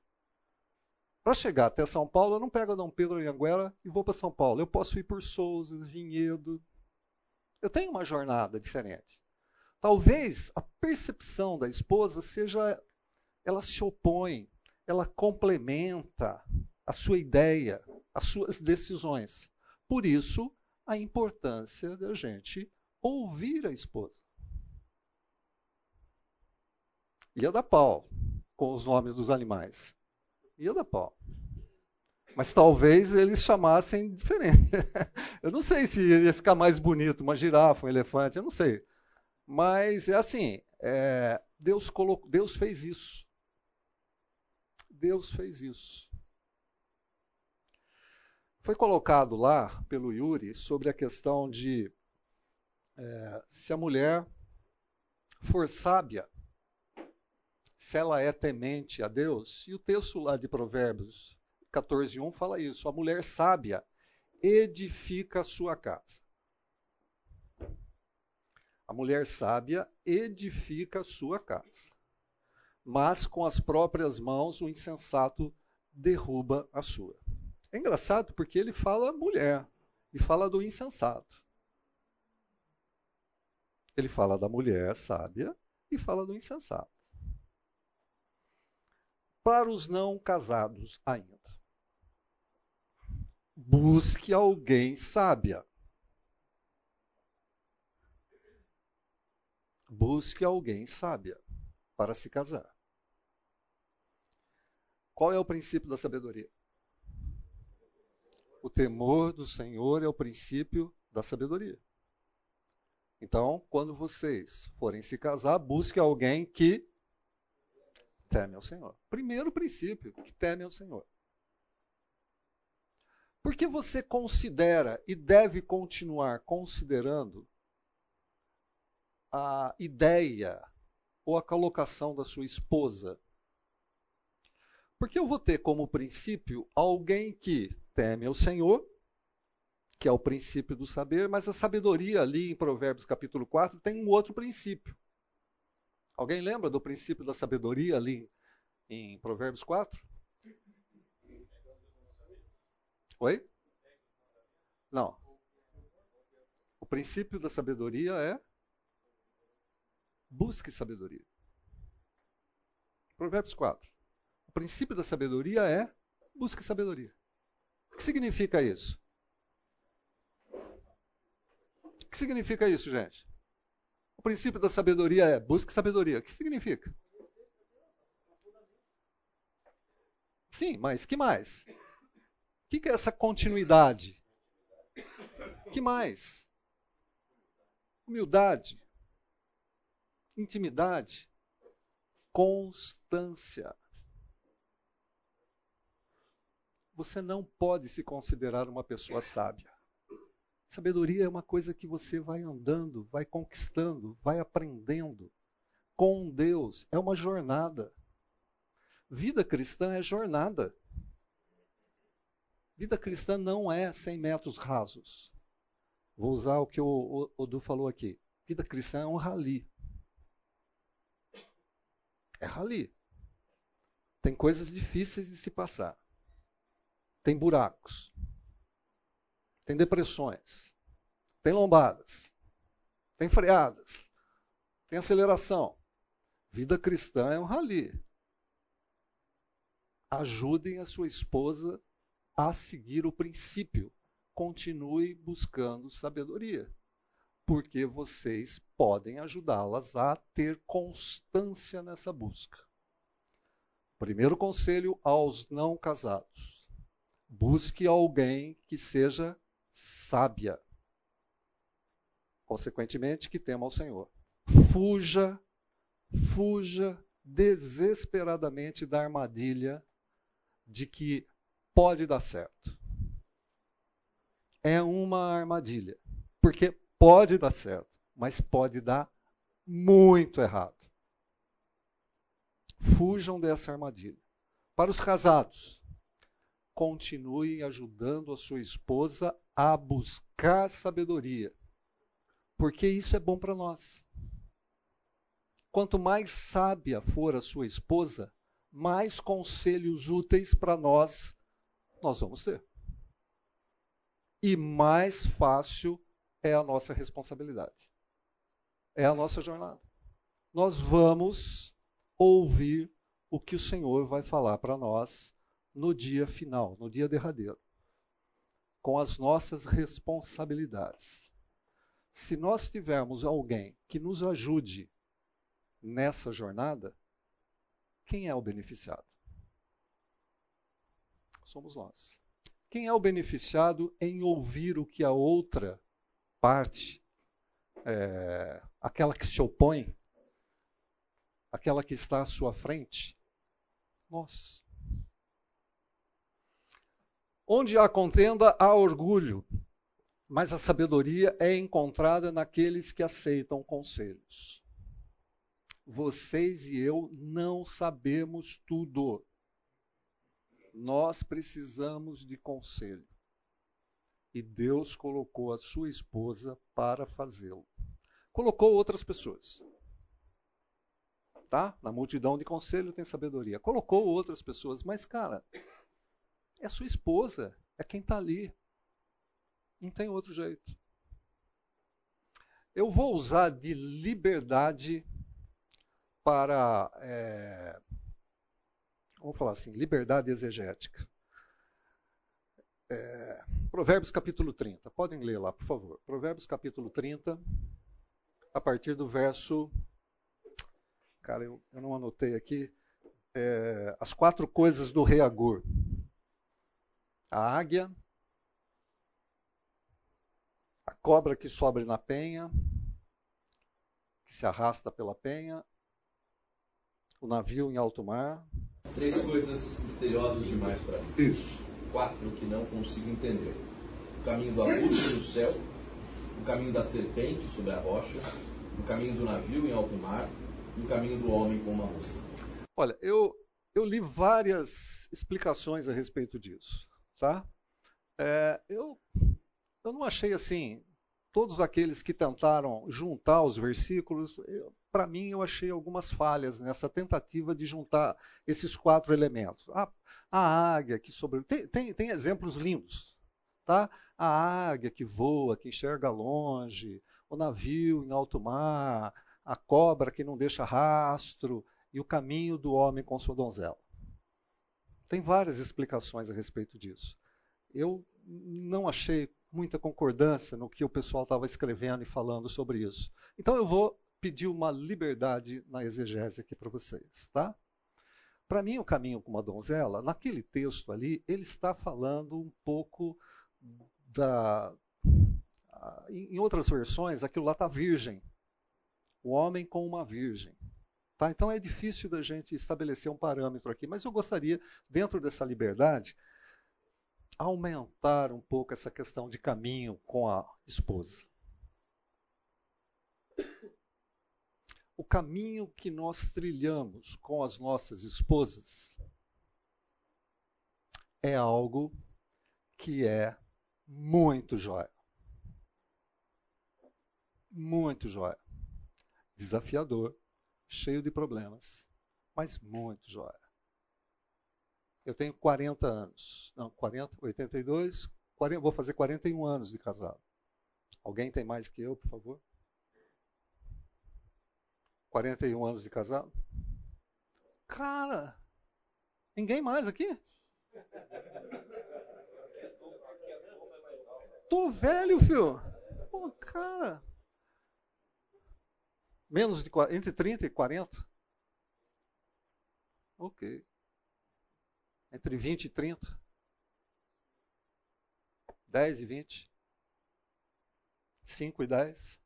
Para chegar até São Paulo, eu não pego Dom Pedro e Anguera e vou para São Paulo. Eu posso ir por Souza, Vinhedo. Eu tenho uma jornada diferente. Talvez a percepção da esposa seja, ela se opõe, ela complementa a sua ideia, as suas decisões. Por isso, a importância da gente ouvir a esposa. Ia dar pau com os nomes dos animais. Ia dar pau. Mas talvez eles chamassem diferente. eu não sei se ia ficar mais bonito uma girafa, um elefante, eu não sei. Mas é assim, é, Deus, colocou, Deus fez isso. Deus fez isso. Foi colocado lá pelo Yuri sobre a questão de é, se a mulher for sábia, se ela é temente a Deus, e o texto lá de Provérbios 14:1 fala isso, a mulher sábia edifica a sua casa. A mulher sábia edifica a sua casa. Mas com as próprias mãos o insensato derruba a sua. É engraçado porque ele fala mulher e fala do insensato. Ele fala da mulher sábia e fala do insensato. Para os não casados ainda, busque alguém sábia. Busque alguém sábia para se casar. Qual é o princípio da sabedoria? O temor do Senhor é o princípio da sabedoria. Então, quando vocês forem se casar, busque alguém que teme ao Senhor. Primeiro princípio, que teme ao Senhor. Porque você considera e deve continuar considerando a ideia ou a colocação da sua esposa? Porque eu vou ter como princípio alguém que teme ao Senhor, que é o princípio do saber, mas a sabedoria ali em Provérbios capítulo 4 tem um outro princípio. Alguém lembra do princípio da sabedoria ali em Provérbios 4? Oi? Não. O princípio da sabedoria é busque sabedoria. Provérbios 4. Princípio da sabedoria é busque sabedoria. O que significa isso? O que significa isso, gente? O princípio da sabedoria é busque sabedoria. O que significa? Sim, mas que mais? O que é essa continuidade? Que mais? Humildade intimidade, constância. Você não pode se considerar uma pessoa sábia. Sabedoria é uma coisa que você vai andando, vai conquistando, vai aprendendo. Com Deus é uma jornada. Vida cristã é jornada. Vida cristã não é 100 metros rasos. Vou usar o que o Odu falou aqui. Vida cristã é um rali. É rali. Tem coisas difíceis de se passar. Tem buracos. Tem depressões. Tem lombadas. Tem freadas. Tem aceleração. Vida cristã é um rali. Ajudem a sua esposa a seguir o princípio. Continue buscando sabedoria porque vocês podem ajudá-las a ter constância nessa busca. Primeiro conselho aos não casados: busque alguém que seja sábia. Consequentemente, que tema ao Senhor. Fuja, fuja desesperadamente da armadilha de que pode dar certo. É uma armadilha. Porque pode dar certo, mas pode dar muito errado. Fujam dessa armadilha. Para os casados, continue ajudando a sua esposa a buscar sabedoria, porque isso é bom para nós. Quanto mais sábia for a sua esposa, mais conselhos úteis para nós nós vamos ter. E mais fácil é a nossa responsabilidade. É a nossa jornada. Nós vamos ouvir o que o Senhor vai falar para nós no dia final, no dia derradeiro, com as nossas responsabilidades. Se nós tivermos alguém que nos ajude nessa jornada, quem é o beneficiado? Somos nós. Quem é o beneficiado em ouvir o que a outra parte, é, aquela que se opõe, aquela que está à sua frente? Nós. Onde há contenda, há orgulho, mas a sabedoria é encontrada naqueles que aceitam conselhos. Vocês e eu não sabemos tudo. Nós precisamos de conselho e Deus colocou a sua esposa para fazê-lo. Colocou outras pessoas. Tá? Na multidão de conselho tem sabedoria. Colocou outras pessoas, mas cara, é sua esposa, é quem está ali. Não tem outro jeito. Eu vou usar de liberdade para, é, vamos falar assim, liberdade exegética. É, Provérbios capítulo 30. Podem ler lá, por favor. Provérbios capítulo 30, a partir do verso. Cara, eu, eu não anotei aqui. É, as quatro coisas do rei Agur: a águia, a cobra que sobe na penha, que se arrasta pela penha, o navio em alto mar. Três coisas misteriosas demais para mim. Isso quatro que não consigo entender: o caminho do abuso no céu, o caminho da serpente sobre a rocha, o caminho do navio em alto mar e o caminho do homem com uma moça. Olha, eu, eu li várias explicações a respeito disso, tá? É, eu, eu não achei assim, todos aqueles que tentaram juntar os versículos, para mim eu achei algumas falhas nessa tentativa de juntar esses quatro elementos. Ah, a águia que sobre tem, tem, tem exemplos lindos, tá? A águia que voa, que enxerga longe, o navio em alto mar, a cobra que não deixa rastro e o caminho do homem com sua donzela. Tem várias explicações a respeito disso. Eu não achei muita concordância no que o pessoal estava escrevendo e falando sobre isso. Então eu vou pedir uma liberdade na exegese aqui para vocês, tá? Para mim, o caminho com uma donzela, naquele texto ali, ele está falando um pouco da. Em outras versões, aquilo lá está virgem. O homem com uma virgem. Tá? Então é difícil da gente estabelecer um parâmetro aqui, mas eu gostaria, dentro dessa liberdade, aumentar um pouco essa questão de caminho com a esposa. o caminho que nós trilhamos com as nossas esposas é algo que é muito jóia. Muito jóia. Desafiador, cheio de problemas, mas muito jóia. Eu tenho 40 anos. Não, 40, 82, 40, vou fazer 41 anos de casado. Alguém tem mais que eu, por favor? 41 anos de casado? Cara, ninguém mais aqui? Tô velho, filho. Pô, cara. Menos de entre 30 e 40? Ok. Entre 20 e 30? 10 e 20? 5 e 10?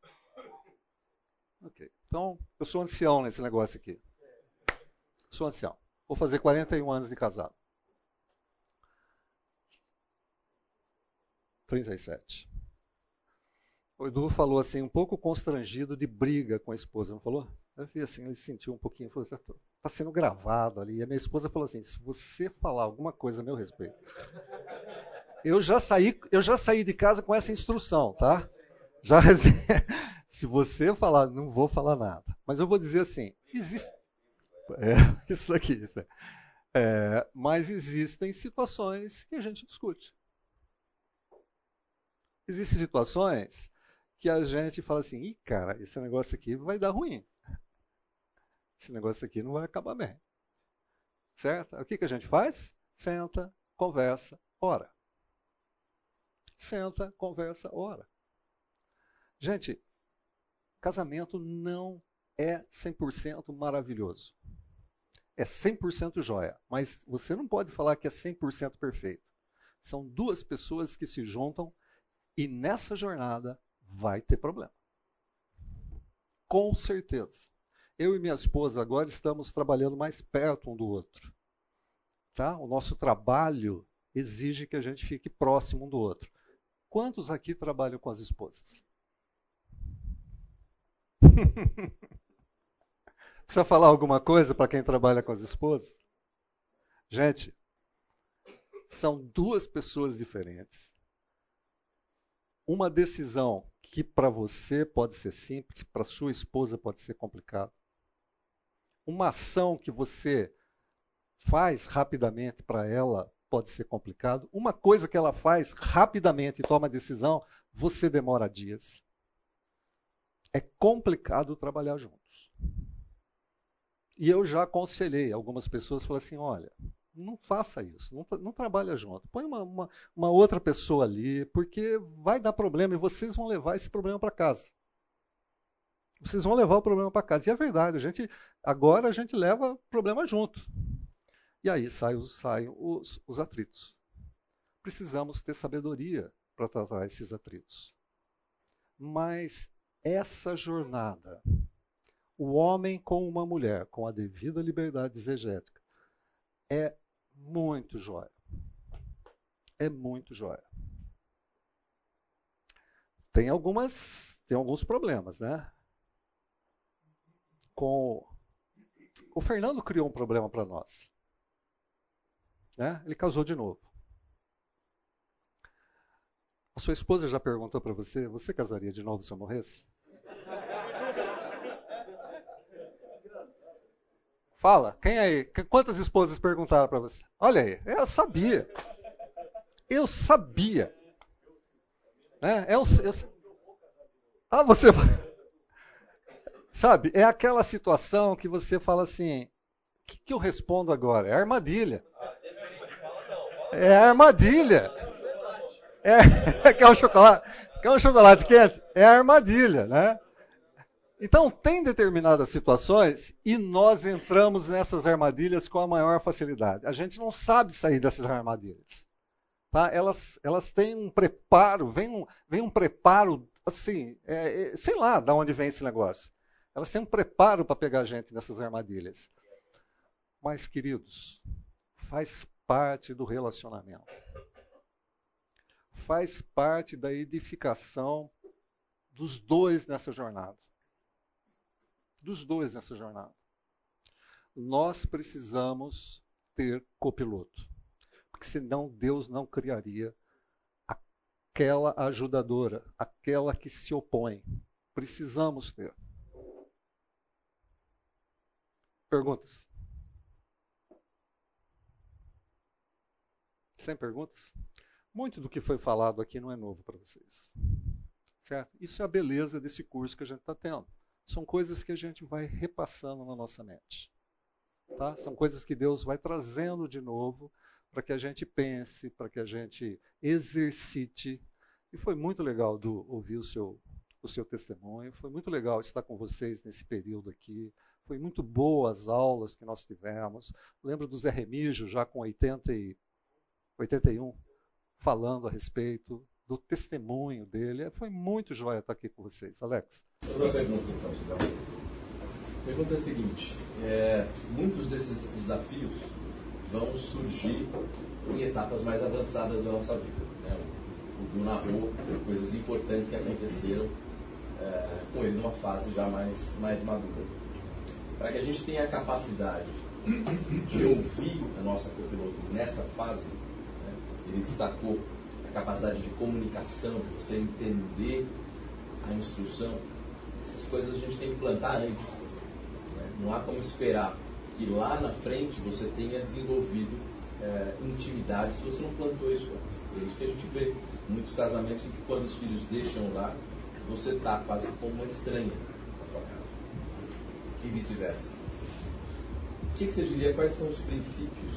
Ok. Então, eu sou ancião nesse negócio aqui. Sou ancião. Vou fazer 41 anos de casado. 37. O Edu falou assim, um pouco constrangido de briga com a esposa, não falou? Eu vi assim, ele sentiu um pouquinho, falou, está sendo gravado ali. E a minha esposa falou assim: se você falar alguma coisa a meu respeito. Eu já saí, eu já saí de casa com essa instrução, tá? Já se você falar, não vou falar nada. Mas eu vou dizer assim: existe. É, isso daqui. Isso é, mas existem situações que a gente discute. Existem situações que a gente fala assim: ih, cara, esse negócio aqui vai dar ruim. Esse negócio aqui não vai acabar bem. Certo? O que, que a gente faz? Senta, conversa, ora. Senta, conversa, ora. Gente, casamento não é 100% maravilhoso. É 100% joia, mas você não pode falar que é 100% perfeito. São duas pessoas que se juntam e nessa jornada vai ter problema. Com certeza. Eu e minha esposa agora estamos trabalhando mais perto um do outro. Tá? O nosso trabalho exige que a gente fique próximo um do outro. Quantos aqui trabalham com as esposas? Precisa falar alguma coisa para quem trabalha com as esposas? Gente, são duas pessoas diferentes. Uma decisão que para você pode ser simples, para sua esposa pode ser complicado uma ação que você faz rapidamente para ela pode ser complicado. Uma coisa que ela faz rapidamente e toma decisão, você demora dias. É complicado trabalhar juntos. E eu já aconselhei algumas pessoas, falei assim, olha, não faça isso, não, não trabalha junto. Põe uma, uma, uma outra pessoa ali, porque vai dar problema e vocês vão levar esse problema para casa vocês vão levar o problema para casa. E é verdade, a gente, agora a gente leva o problema junto. E aí saem os, os atritos. Precisamos ter sabedoria para tratar esses atritos. Mas essa jornada, o homem com uma mulher, com a devida liberdade exegética, é muito jóia. É muito jóia. Tem algumas, tem alguns problemas, né? com. O Fernando criou um problema para nós. Né? Ele casou de novo. A sua esposa já perguntou para você: você casaria de novo se eu morresse? Fala, quem aí? Quantas esposas perguntaram para você? Olha aí, eu sabia. Eu sabia. Né? Eu, eu... Ah, você. Sabe, é aquela situação que você fala assim: o que, que eu respondo agora? É armadilha. É armadilha. É, quer um chocolate? Quer um chocolate quente? É armadilha, né? Então, tem determinadas situações e nós entramos nessas armadilhas com a maior facilidade. A gente não sabe sair dessas armadilhas. Tá? Elas, elas têm um preparo, vem um, vem um preparo, assim, é, é, sei lá de onde vem esse negócio. Elas têm um preparo para pegar a gente nessas armadilhas. Mas, queridos, faz parte do relacionamento. Faz parte da edificação dos dois nessa jornada. Dos dois nessa jornada. Nós precisamos ter copiloto. Porque senão Deus não criaria aquela ajudadora, aquela que se opõe. Precisamos ter. Perguntas? Sem perguntas? Muito do que foi falado aqui não é novo para vocês. Certo? Isso é a beleza desse curso que a gente está tendo. São coisas que a gente vai repassando na nossa mente. Tá? São coisas que Deus vai trazendo de novo para que a gente pense, para que a gente exercite. E foi muito legal do, ouvir o seu, o seu testemunho. Foi muito legal estar com vocês nesse período aqui. Foi muito boa as aulas que nós tivemos. Lembro do Zé Remígio, já com 80 e 81, falando a respeito do testemunho dele. Foi muito joia estar aqui com vocês. Alex. Uma pergunta, então. A pergunta é a seguinte: é, muitos desses desafios vão surgir em etapas mais avançadas da nossa vida. Né? O Du narrou coisas importantes que aconteceram é, com ele numa fase já mais, mais madura. para que a gente tenha a capacidade de ouvir a nossa copiloto nessa fase, né, ele destacou a capacidade de comunicação, de você entender a instrução. Essas coisas a gente tem que plantar antes. Né? Não há como esperar que lá na frente você tenha desenvolvido é, intimidade se você não plantou isso antes. É isso que a gente vê muitos casamentos em que quando os filhos deixam lá, você está quase como uma estranha na sua casa. E vice-versa. O que, que você diria? Quais são os princípios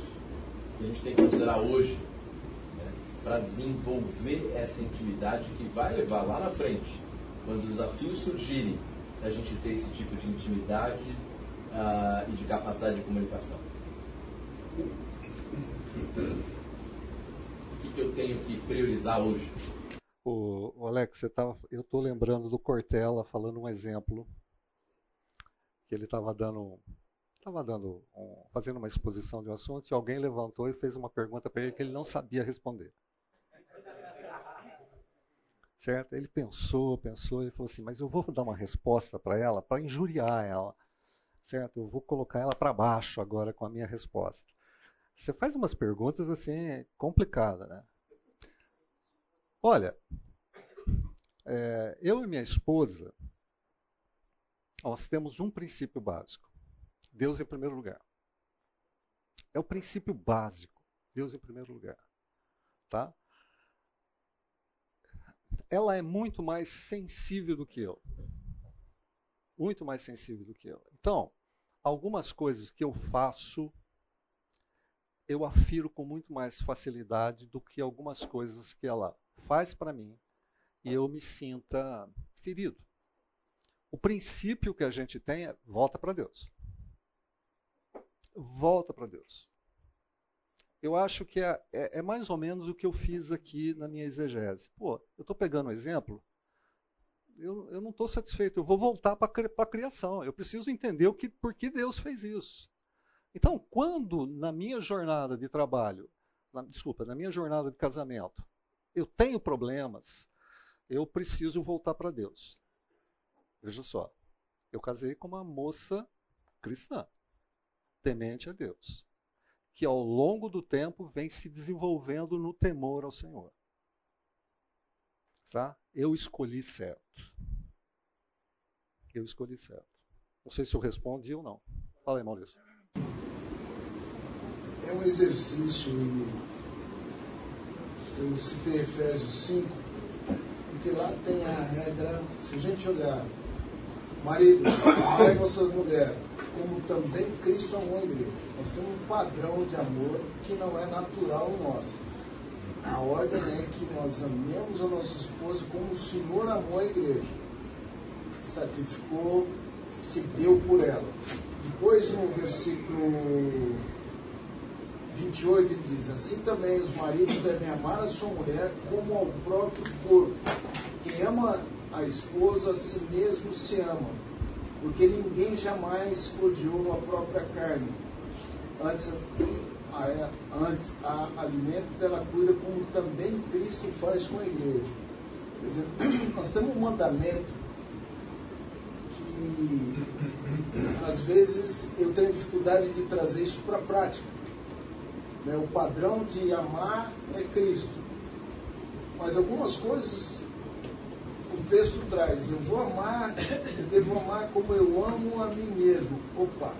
que a gente tem que considerar hoje para desenvolver essa intimidade que vai levar lá na frente, quando os desafios surgirem, a gente ter esse tipo de intimidade uh, e de capacidade de comunicação? O que, que eu tenho que priorizar hoje? O, Alex, você eu estou lembrando do Cortella falando um exemplo que ele estava dando, estava dando, um, fazendo uma exposição de um assunto e alguém levantou e fez uma pergunta para ele que ele não sabia responder. Certo? Ele pensou, pensou e falou assim: mas eu vou dar uma resposta para ela para injuriar ela, certo? Eu vou colocar ela para baixo agora com a minha resposta. Você faz umas perguntas assim complicadas, né? Olha, é, eu e minha esposa, nós temos um princípio básico: Deus em primeiro lugar. É o princípio básico, Deus em primeiro lugar, tá? Ela é muito mais sensível do que eu, muito mais sensível do que eu. Então, algumas coisas que eu faço eu afiro com muito mais facilidade do que algumas coisas que ela faz para mim e eu me sinta ferido. O princípio que a gente tem é volta para Deus. Volta para Deus. Eu acho que é, é, é, mais ou menos o que eu fiz aqui na minha exegese. Pô, eu estou pegando um exemplo, eu, eu não estou satisfeito, eu vou voltar para a criação. Eu preciso entender o que, por que Deus fez isso. Então, quando na minha jornada de trabalho, na, desculpa, na minha jornada de casamento, eu tenho problemas, eu preciso voltar para Deus. Veja só, eu casei com uma moça cristã, temente a Deus, que ao longo do tempo vem se desenvolvendo no temor ao Senhor. Tá? Eu escolhi certo. Eu escolhi certo. Não sei se eu respondi ou não. Fala aí, Maurício é um exercício, eu citei Efésios 5, porque lá tem a regra, se a gente olhar, marido, amai vossas mulheres, como também Cristo amou a igreja. Nós temos um padrão de amor que não é natural nosso. A ordem é que nós amemos a nossa esposa como o Senhor amou a igreja. Sacrificou, se deu por ela. Depois, no versículo 28 ele diz: Assim também os maridos devem amar a sua mulher como ao próprio corpo. Quem ama a esposa a si mesmo se ama, porque ninguém jamais odiou a própria carne. Antes, a, antes a alimento dela cuida, como também Cristo faz com a igreja. Quer dizer, nós temos um mandamento que às vezes eu tenho dificuldade de trazer isso para a prática né? O padrão de amar é Cristo. Mas algumas coisas o texto traz. Eu vou amar, eu devo amar como eu amo a mim mesmo. Opa!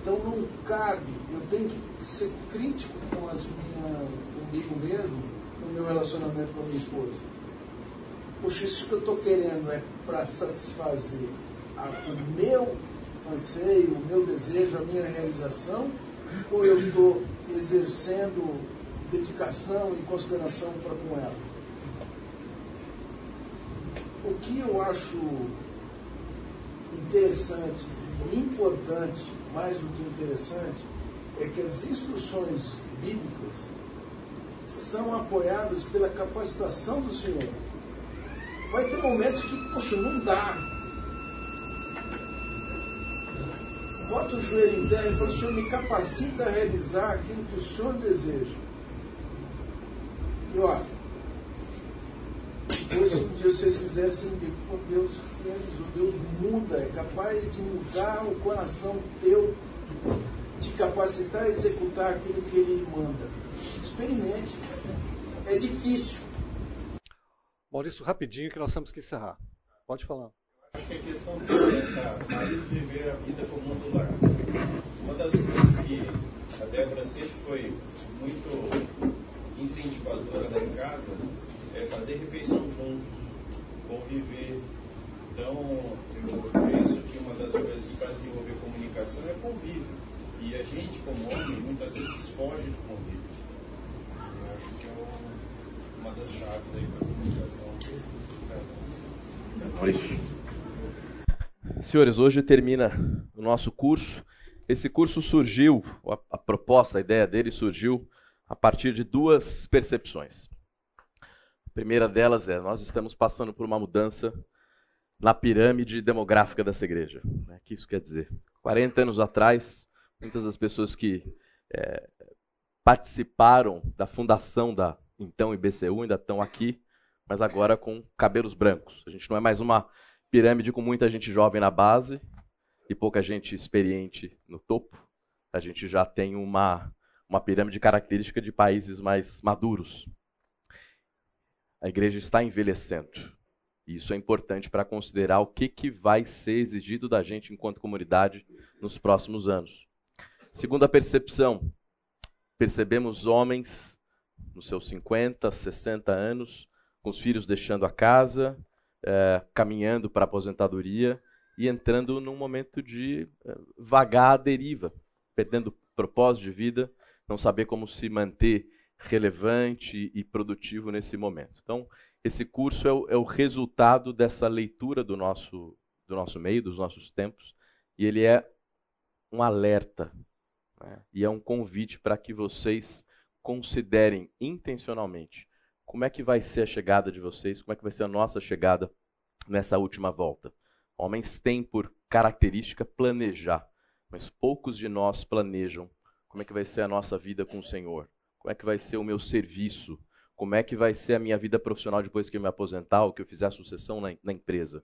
Então não cabe, eu tenho que ser crítico com as minha, comigo mesmo, no meu relacionamento com a minha esposa. Poxa, isso que eu estou querendo é para satisfazer a, o meu anseio, o meu desejo, a minha realização, ou eu estou exercendo dedicação e consideração para com ela? O que eu acho interessante importante, mais do que interessante, é que as instruções bíblicas são apoiadas pela capacitação do Senhor. Vai ter momentos que, poxa, não dá bota o joelho em terra e fala, Senhor, me capacita a realizar aquilo que o Senhor deseja. E olha, Deus, se um dia vocês quisessem ver que Deus Deus muda, é capaz de mudar o coração teu, te capacitar a executar aquilo que Ele manda. Experimente. É difícil. Maurício, rapidinho que nós temos que encerrar. Pode falar. Acho que a questão do é marido viver a vida como um lar. Uma das coisas que a Débora sempre foi muito incentivadora em casa é fazer refeição junto, conviver. Então, eu penso que uma das coisas para desenvolver comunicação é convívio. E a gente, como homem, muitas vezes foge do convívio. Eu acho que é uma das chaves aí para a comunicação casal. Senhores, hoje termina o nosso curso. Esse curso surgiu, a, a proposta, a ideia dele surgiu a partir de duas percepções. A primeira delas é: nós estamos passando por uma mudança na pirâmide demográfica dessa igreja. O que isso quer dizer? 40 anos atrás, muitas das pessoas que é, participaram da fundação da então IBCU ainda estão aqui, mas agora com cabelos brancos. A gente não é mais uma pirâmide com muita gente jovem na base e pouca gente experiente no topo. A gente já tem uma, uma pirâmide característica de países mais maduros. A igreja está envelhecendo. E isso é importante para considerar o que, que vai ser exigido da gente enquanto comunidade nos próximos anos. Segunda percepção, percebemos homens nos seus 50, 60 anos, com os filhos deixando a casa, é, caminhando para a aposentadoria e entrando num momento de é, vagar à deriva, perdendo propósito de vida, não saber como se manter relevante e produtivo nesse momento. Então, esse curso é o, é o resultado dessa leitura do nosso, do nosso meio, dos nossos tempos, e ele é um alerta né? e é um convite para que vocês considerem intencionalmente como é que vai ser a chegada de vocês, como é que vai ser a nossa chegada nessa última volta. Homens têm por característica planejar, mas poucos de nós planejam como é que vai ser a nossa vida com o Senhor, como é que vai ser o meu serviço, como é que vai ser a minha vida profissional depois que eu me aposentar ou que eu fizer a sucessão na, na empresa.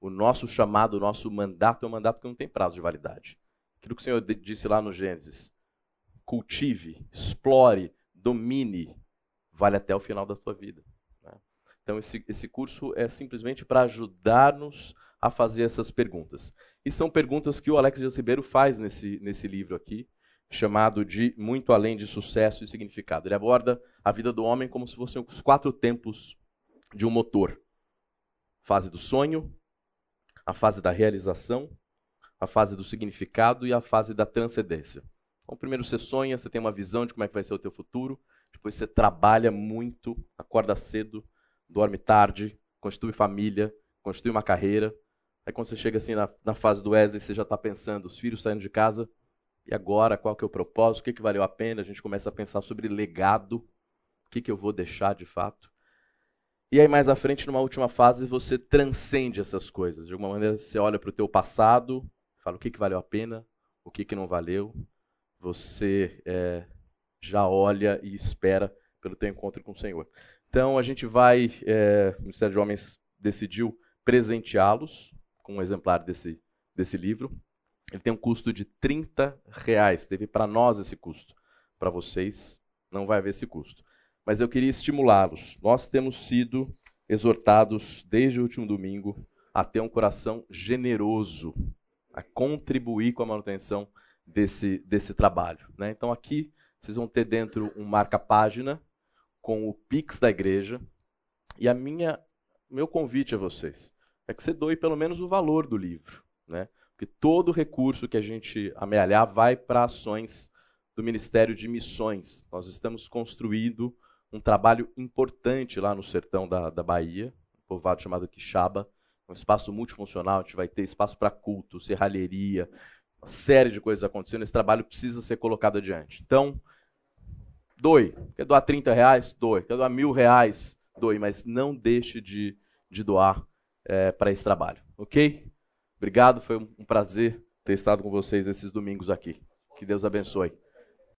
O nosso chamado, o nosso mandato é um mandato que não tem prazo de validade. Aquilo que o Senhor disse lá no Gênesis. Cultive, explore, domine, vale até o final da tua vida. Né? Então, esse, esse curso é simplesmente para ajudar-nos a fazer essas perguntas. E são perguntas que o Alex Dias Ribeiro faz nesse, nesse livro aqui chamado de Muito Além de Sucesso e Significado. Ele aborda a vida do homem como se fossem os quatro tempos de um motor: fase do sonho, a fase da realização, a fase do significado e a fase da transcendência. Então, primeiro você sonha, você tem uma visão de como é que vai ser o teu futuro, depois você trabalha muito, acorda cedo, dorme tarde, constitui família, constitui uma carreira. Aí quando você chega assim na, na fase do Wesley, você já está pensando, os filhos saindo de casa, e agora, qual que é o propósito? O que, que valeu a pena? A gente começa a pensar sobre legado. O que, que eu vou deixar de fato? E aí, mais à frente, numa última fase, você transcende essas coisas. De alguma maneira, você olha para o teu passado, fala o que, que valeu a pena, o que, que não valeu. Você é, já olha e espera pelo teu encontro com o Senhor. Então, a gente vai, é, o Ministério de Homens decidiu presenteá-los com um exemplar desse, desse livro. Ele tem um custo de 30 reais. Teve para nós esse custo. Para vocês, não vai haver esse custo. Mas eu queria estimulá-los. Nós temos sido exortados desde o último domingo a ter um coração generoso, a contribuir com a manutenção desse, desse trabalho. Né? Então aqui vocês vão ter dentro um marca-página com o Pix da igreja. E a minha, meu convite a vocês é que você doe pelo menos o valor do livro. Né? Porque todo recurso que a gente amealhar vai para ações do Ministério de Missões. Nós estamos construindo um trabalho importante lá no sertão da, da Bahia, um povoado chamado Quixaba, um espaço multifuncional, a gente vai ter espaço para culto, serralheria, uma série de coisas acontecendo, esse trabalho precisa ser colocado adiante. Então, doe. Quer doar 30 reais? Doe. Quer doar mil reais? Doe. Mas não deixe de, de doar é, para esse trabalho. Ok? Obrigado, foi um prazer ter estado com vocês esses domingos aqui. Que Deus abençoe.